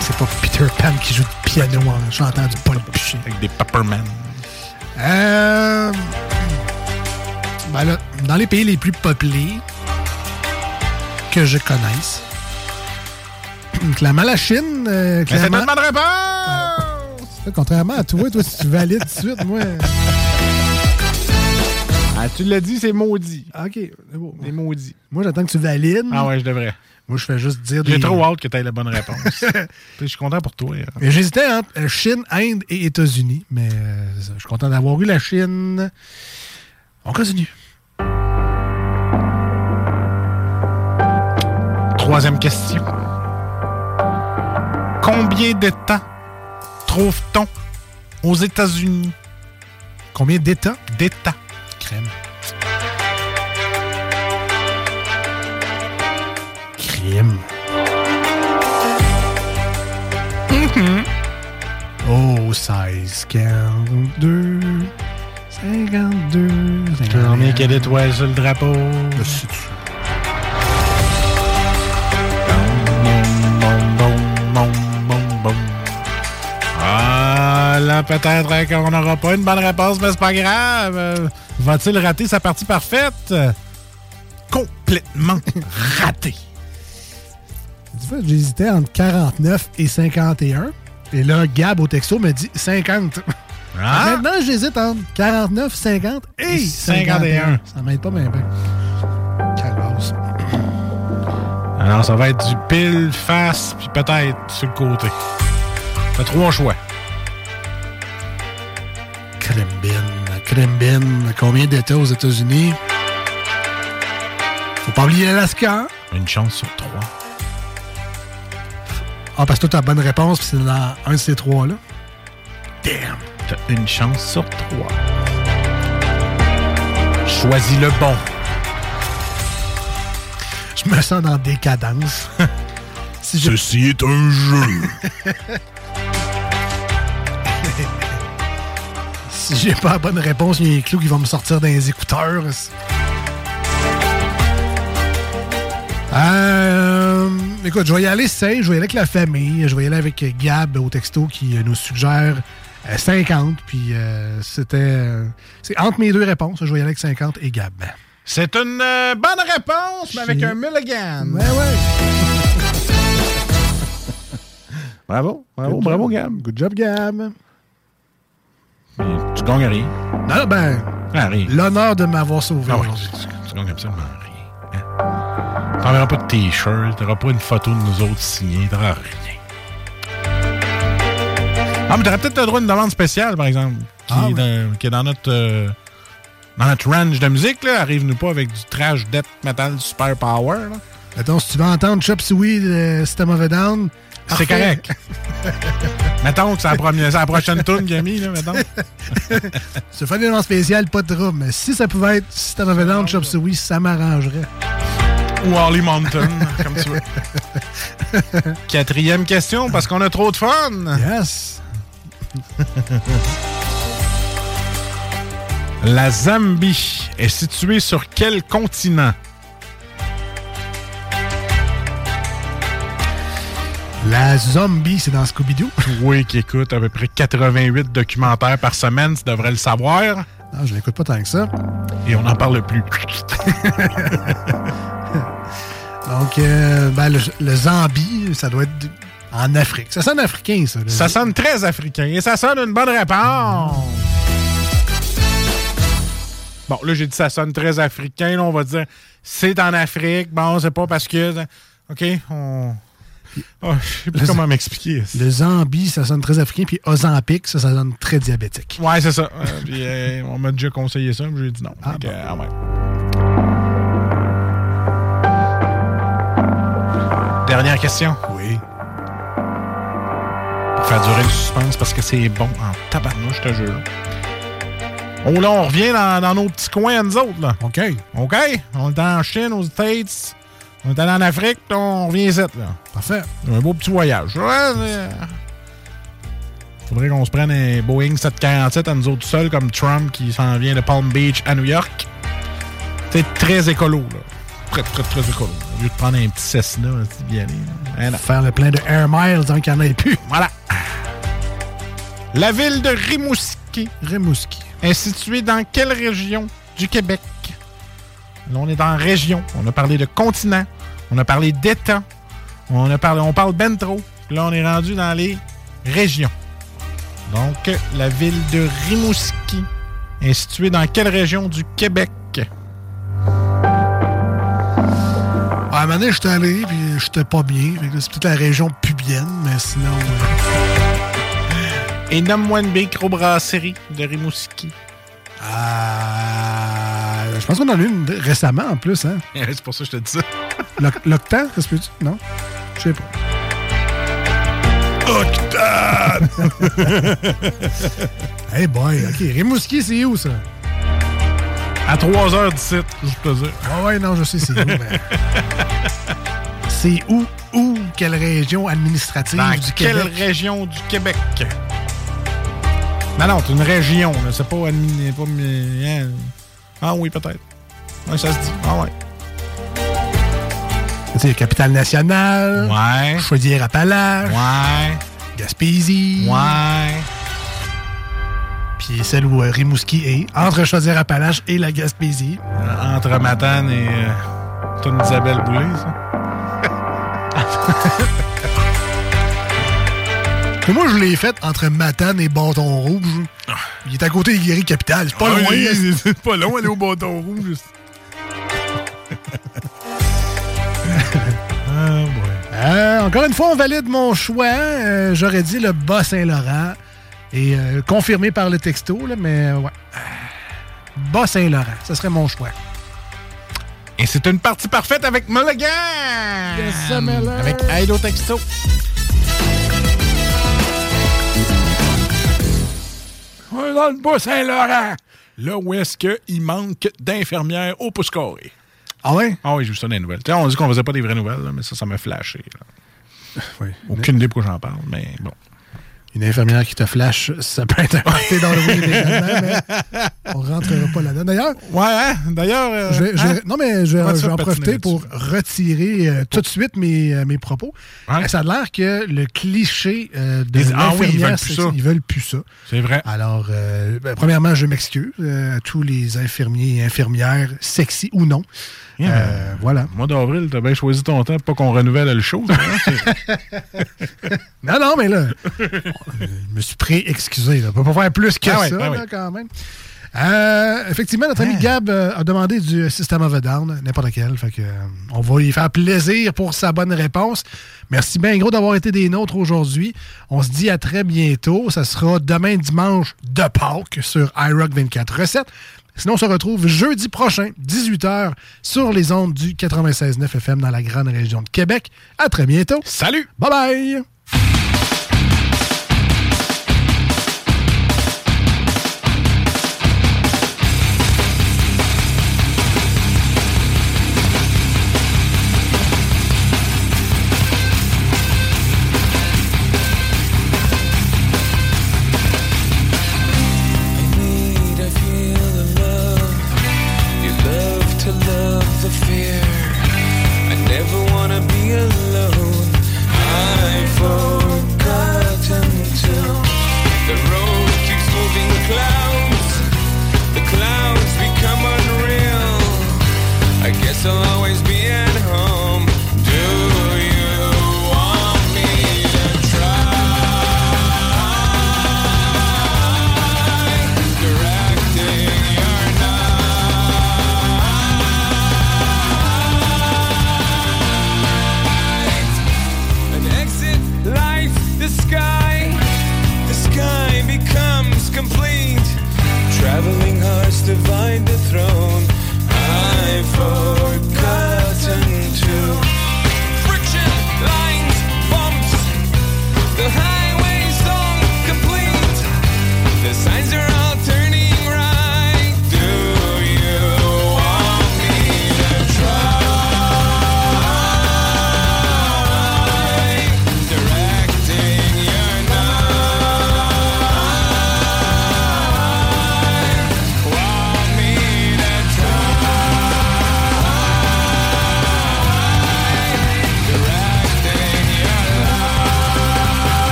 C'est pas Peter Pan qui joue du piano en chantant du Paul Boucher. Avec des Pepperman. Euh... Ben là, dans les pays les plus peuplés que je connaisse, *clears throat* clairement la Chine, euh, Mais c'est une clairement... bonne réponse! Contrairement à toi, toi, si tu valides tout de suite, moi... Ah, tu l'as dit, c'est maudit. OK, c'est beau. C'est maudit. Moi, j'attends que tu valides. Ah ouais, je devrais. Moi, je fais juste dire J'ai des... trop hâte que tu aies la bonne réponse. *laughs* Je suis content pour toi. hein. Mais J'hésitais entre euh, Chine, Inde et États-Unis, mais euh, je suis content d'avoir eu la Chine. On continue. Troisième question. Combien d'États trouve-t-on aux États-Unis? Combien d'États? D'États. Crème. Crime. Oh, 16, 42, 52. Combien qu'il y a d'étoiles sur le drapeau? Ah, là, peut-être qu'on n'aura pas une bonne réponse, mais c'est pas grave. Euh, Va-t-il rater sa partie parfaite? Complètement *laughs* raté. J'hésitais entre 49 et 51. Et là, Gab au texto me dit 50. Ah? Maintenant, j'hésite entre 49, 50 et 51. Ça m'aide pas bien. Calvasse. Alors, ça va être du pile, face, puis peut-être sur le côté. T'as trois choix. Krembin, Krembin. Combien d'États aux États-Unis? Faut pas oublier l'Alaska. Une chance sur trois. Ah, parce que toi, t'as la bonne réponse, puis c'est dans un de ces trois-là. Damn! T'as une chance sur trois. Choisis le bon. Je me sens dans décadence. *laughs* si je- Ceci est un jeu. *laughs* si j'ai pas la bonne réponse, il y a un clou qui va me sortir dans les écouteurs. Euh, écoute, je vais y aller safe, je vais y aller avec la famille, je vais y aller avec Gab au texto qui euh, nous suggère euh, 50, puis euh, c'était... euh, c'est entre mes deux réponses, je vais y aller avec 50 et Gab. C'est une euh, bonne réponse, mais avec un mulligan. Ouais, ouais. *laughs* Bravo, bravo, Good bravo, job. Gab. Good job, Gab. Tu gagnes rien. Non, ben, Ah, rien. l'honneur de m'avoir sauvé Ah ouais, aujourd'hui. tu, tu gagnes absolument rien. Hein? T'enverras pas de t-shirt, t'auras pas une photo de nous autres signée, t'auras rien. Ah, mais t'aurais peut-être le droit à une demande spéciale, par exemple, qui, Ah, est, dans, qui est dans notre euh, dans notre range de musique. là. Arrive-nous pas avec du trash death metal super power. là. Mettons, si tu veux entendre Chop Suey de System of a Down, C'est correct. *laughs* mettons que c'est la, première- la prochaine tune qu'il a mis, là, mettons. *laughs* Ce des spécial, pas de trouble. Mais si ça pouvait être System of a Down, Chop Suey, ça m'arrangerait. Ou Harley Mountain, comme tu veux. *laughs* Quatrième question, parce qu'on a trop de fun. Yes. La Zambie est située sur quel continent? La zombie, c'est dans Scooby-Doo? *laughs* Oui, qui écoute à peu près 88 documentaires par semaine, tu devrais le savoir. Non, je l'écoute pas tant que ça. Et on n'en parle plus. *laughs* Donc, euh, ben, le, le Zambie, ça doit être en Afrique. Ça sonne africain, ça. Ça sonne très africain et ça sonne une bonne réponse. Bon, là, j'ai dit ça sonne très africain. Là, on va dire c'est en Afrique. Bon, c'est pas parce que. OK, on. Oh, je sais plus Le- comment m'expliquer. Le Zambie, ça sonne très africain. Puis Ozempic, ça, ça sonne très diabétique. Ouais, c'est ça. Euh, puis, euh, on m'a déjà conseillé ça, mais j'ai dit non. Ah, ah ouais. Dernière question. Oui. Pour faire durer le suspense parce que c'est bon en tabarnouche, je te jure. Oh là, on revient dans, dans nos petits coins nous autres, là. OK. OK? On est en Chine, aux States. On est allé en Afrique, on revient ici, là. Parfait. Un beau petit voyage. Ouais, mais- Faudrait qu'on se prenne un Boeing 747 à nous autres seuls, comme Trump qui s'en vient de Palm Beach à New York. C'est très écolo, là. Très, très, très écolo. Au lieu de prendre un petit Cessna, c'est d'y aller. là. Hein. Faire le plein de Air Miles, donc il n'y en ait plus. Voilà. La ville de Rimouski Rimouski. est située dans quelle région du Québec? Là, on est dans région. On a parlé de continent. On a parlé d'État. On, a parlé, on parle ben trop. Là, on est rendu dans les régions. Donc, la ville de Rimouski est située dans quelle région du Québec? À un moment donné, j'étais allé, puis j'étais pas bien. C'est peut-être la région pubienne, mais sinon... euh, Et nomme-moi une microbrasserie de Rimouski. euh, je pense qu'on en a eu une récemment, en plus. Hein? *laughs* C'est pour ça que je te dis ça. *laughs* L'oc- L'Octan, ça se peut-tu? Non? Je sais pas. Octane! *laughs* hey boy, OK. Rimouski, c'est où, ça? À 3 heures d'ici, juste pour te dire. Ah ouais, non, je sais c'est où, mais... c'est où, où, quelle région administrative Dans du quelle Québec? région du Québec? Non, non, c'est une région. là. C'est pas adminé. Pas, hein. Ah oui, peut-être. Ouais, ça se dit. Ah ouais. Tu sais, capitale nationale. Ouais. Chaudière-Appalaches. Ouais. Gaspésie. Ouais. Puis celle où euh, Rimouski est, entre Chaudière-Appalaches et la Gaspésie. Euh, Entre Matane et. Euh, Isabelle Boulay, ça. *laughs* Moi, je l'ai faite entre Matane et Bâton Rouge. Il est à côté des guéris capitales. C'est pas Ah, loin. oui, hein. *laughs* C'est pas long, aller au bâton rouge. *laughs* ah. Euh, encore une fois, on valide mon choix. Euh, J'aurais dit le Bas-Saint-Laurent. Et euh, confirmé par le texto, là, mais ouais. Bas-Saint-Laurent, ce serait mon choix. Et c'est une partie parfaite avec Mulligan! Yes, sir, Mulligan. Avec Aido Texto. Dans le Bas-Saint-Laurent. Là où est-ce qu'il manque d'infirmières au pouce carré. Ah ouais? Ah oui, j'ai vu ça dans les nouvelles. On dit qu'on faisait pas des vraies nouvelles, là, mais ça, ça m'a flashé. là. Aucune idée pourquoi j'en parle, mais bon. Une infirmière qui te flash, ça peut être inventé dans le également, mais on rentrera pas là-dedans. D'ailleurs, Ouais, hein? D'ailleurs. euh, je vais- je vais- hein? non, mais je, vais en profiter pour retirer euh, tout de suite mes, euh, mes propos. Ça a l'air que le cliché de Ils- ah oui, ils l'infirmière, veulent plus ça. ils veulent plus ça. C'est vrai. Alors, ben, premièrement, je m'excuse à tous les infirmiers et infirmières, sexy ou non. Yeah, Euh, voilà. Mois d'avril, t'as bien choisi ton temps pour pas qu'on renouvelle le show. hein? *laughs* Non, non, mais là, je me suis pré-excusé. On peut pas faire plus que Ah ouais, ça, ah là, quand même. Euh, effectivement, notre ami Gab euh, a demandé du System of a Down, n'importe quel. Fait que, euh, on va lui faire plaisir pour sa bonne réponse. Merci bien gros d'avoir été des nôtres aujourd'hui. On se dit à très bientôt. Ça sera demain dimanche de Pâques sur iRock 24 recettes. Sinon, on se retrouve jeudi prochain, 18h, sur les ondes du 96.9 FM dans la grande région de Québec. À très bientôt. Salut! Bye bye!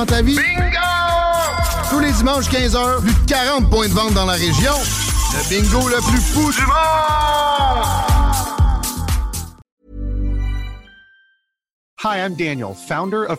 Dans ta vie? Bingo! Tous les dimanches 15h, plus de 40 points de vente dans la région. Le bingo le plus fou du monde! Hi, I'm Daniel, founder of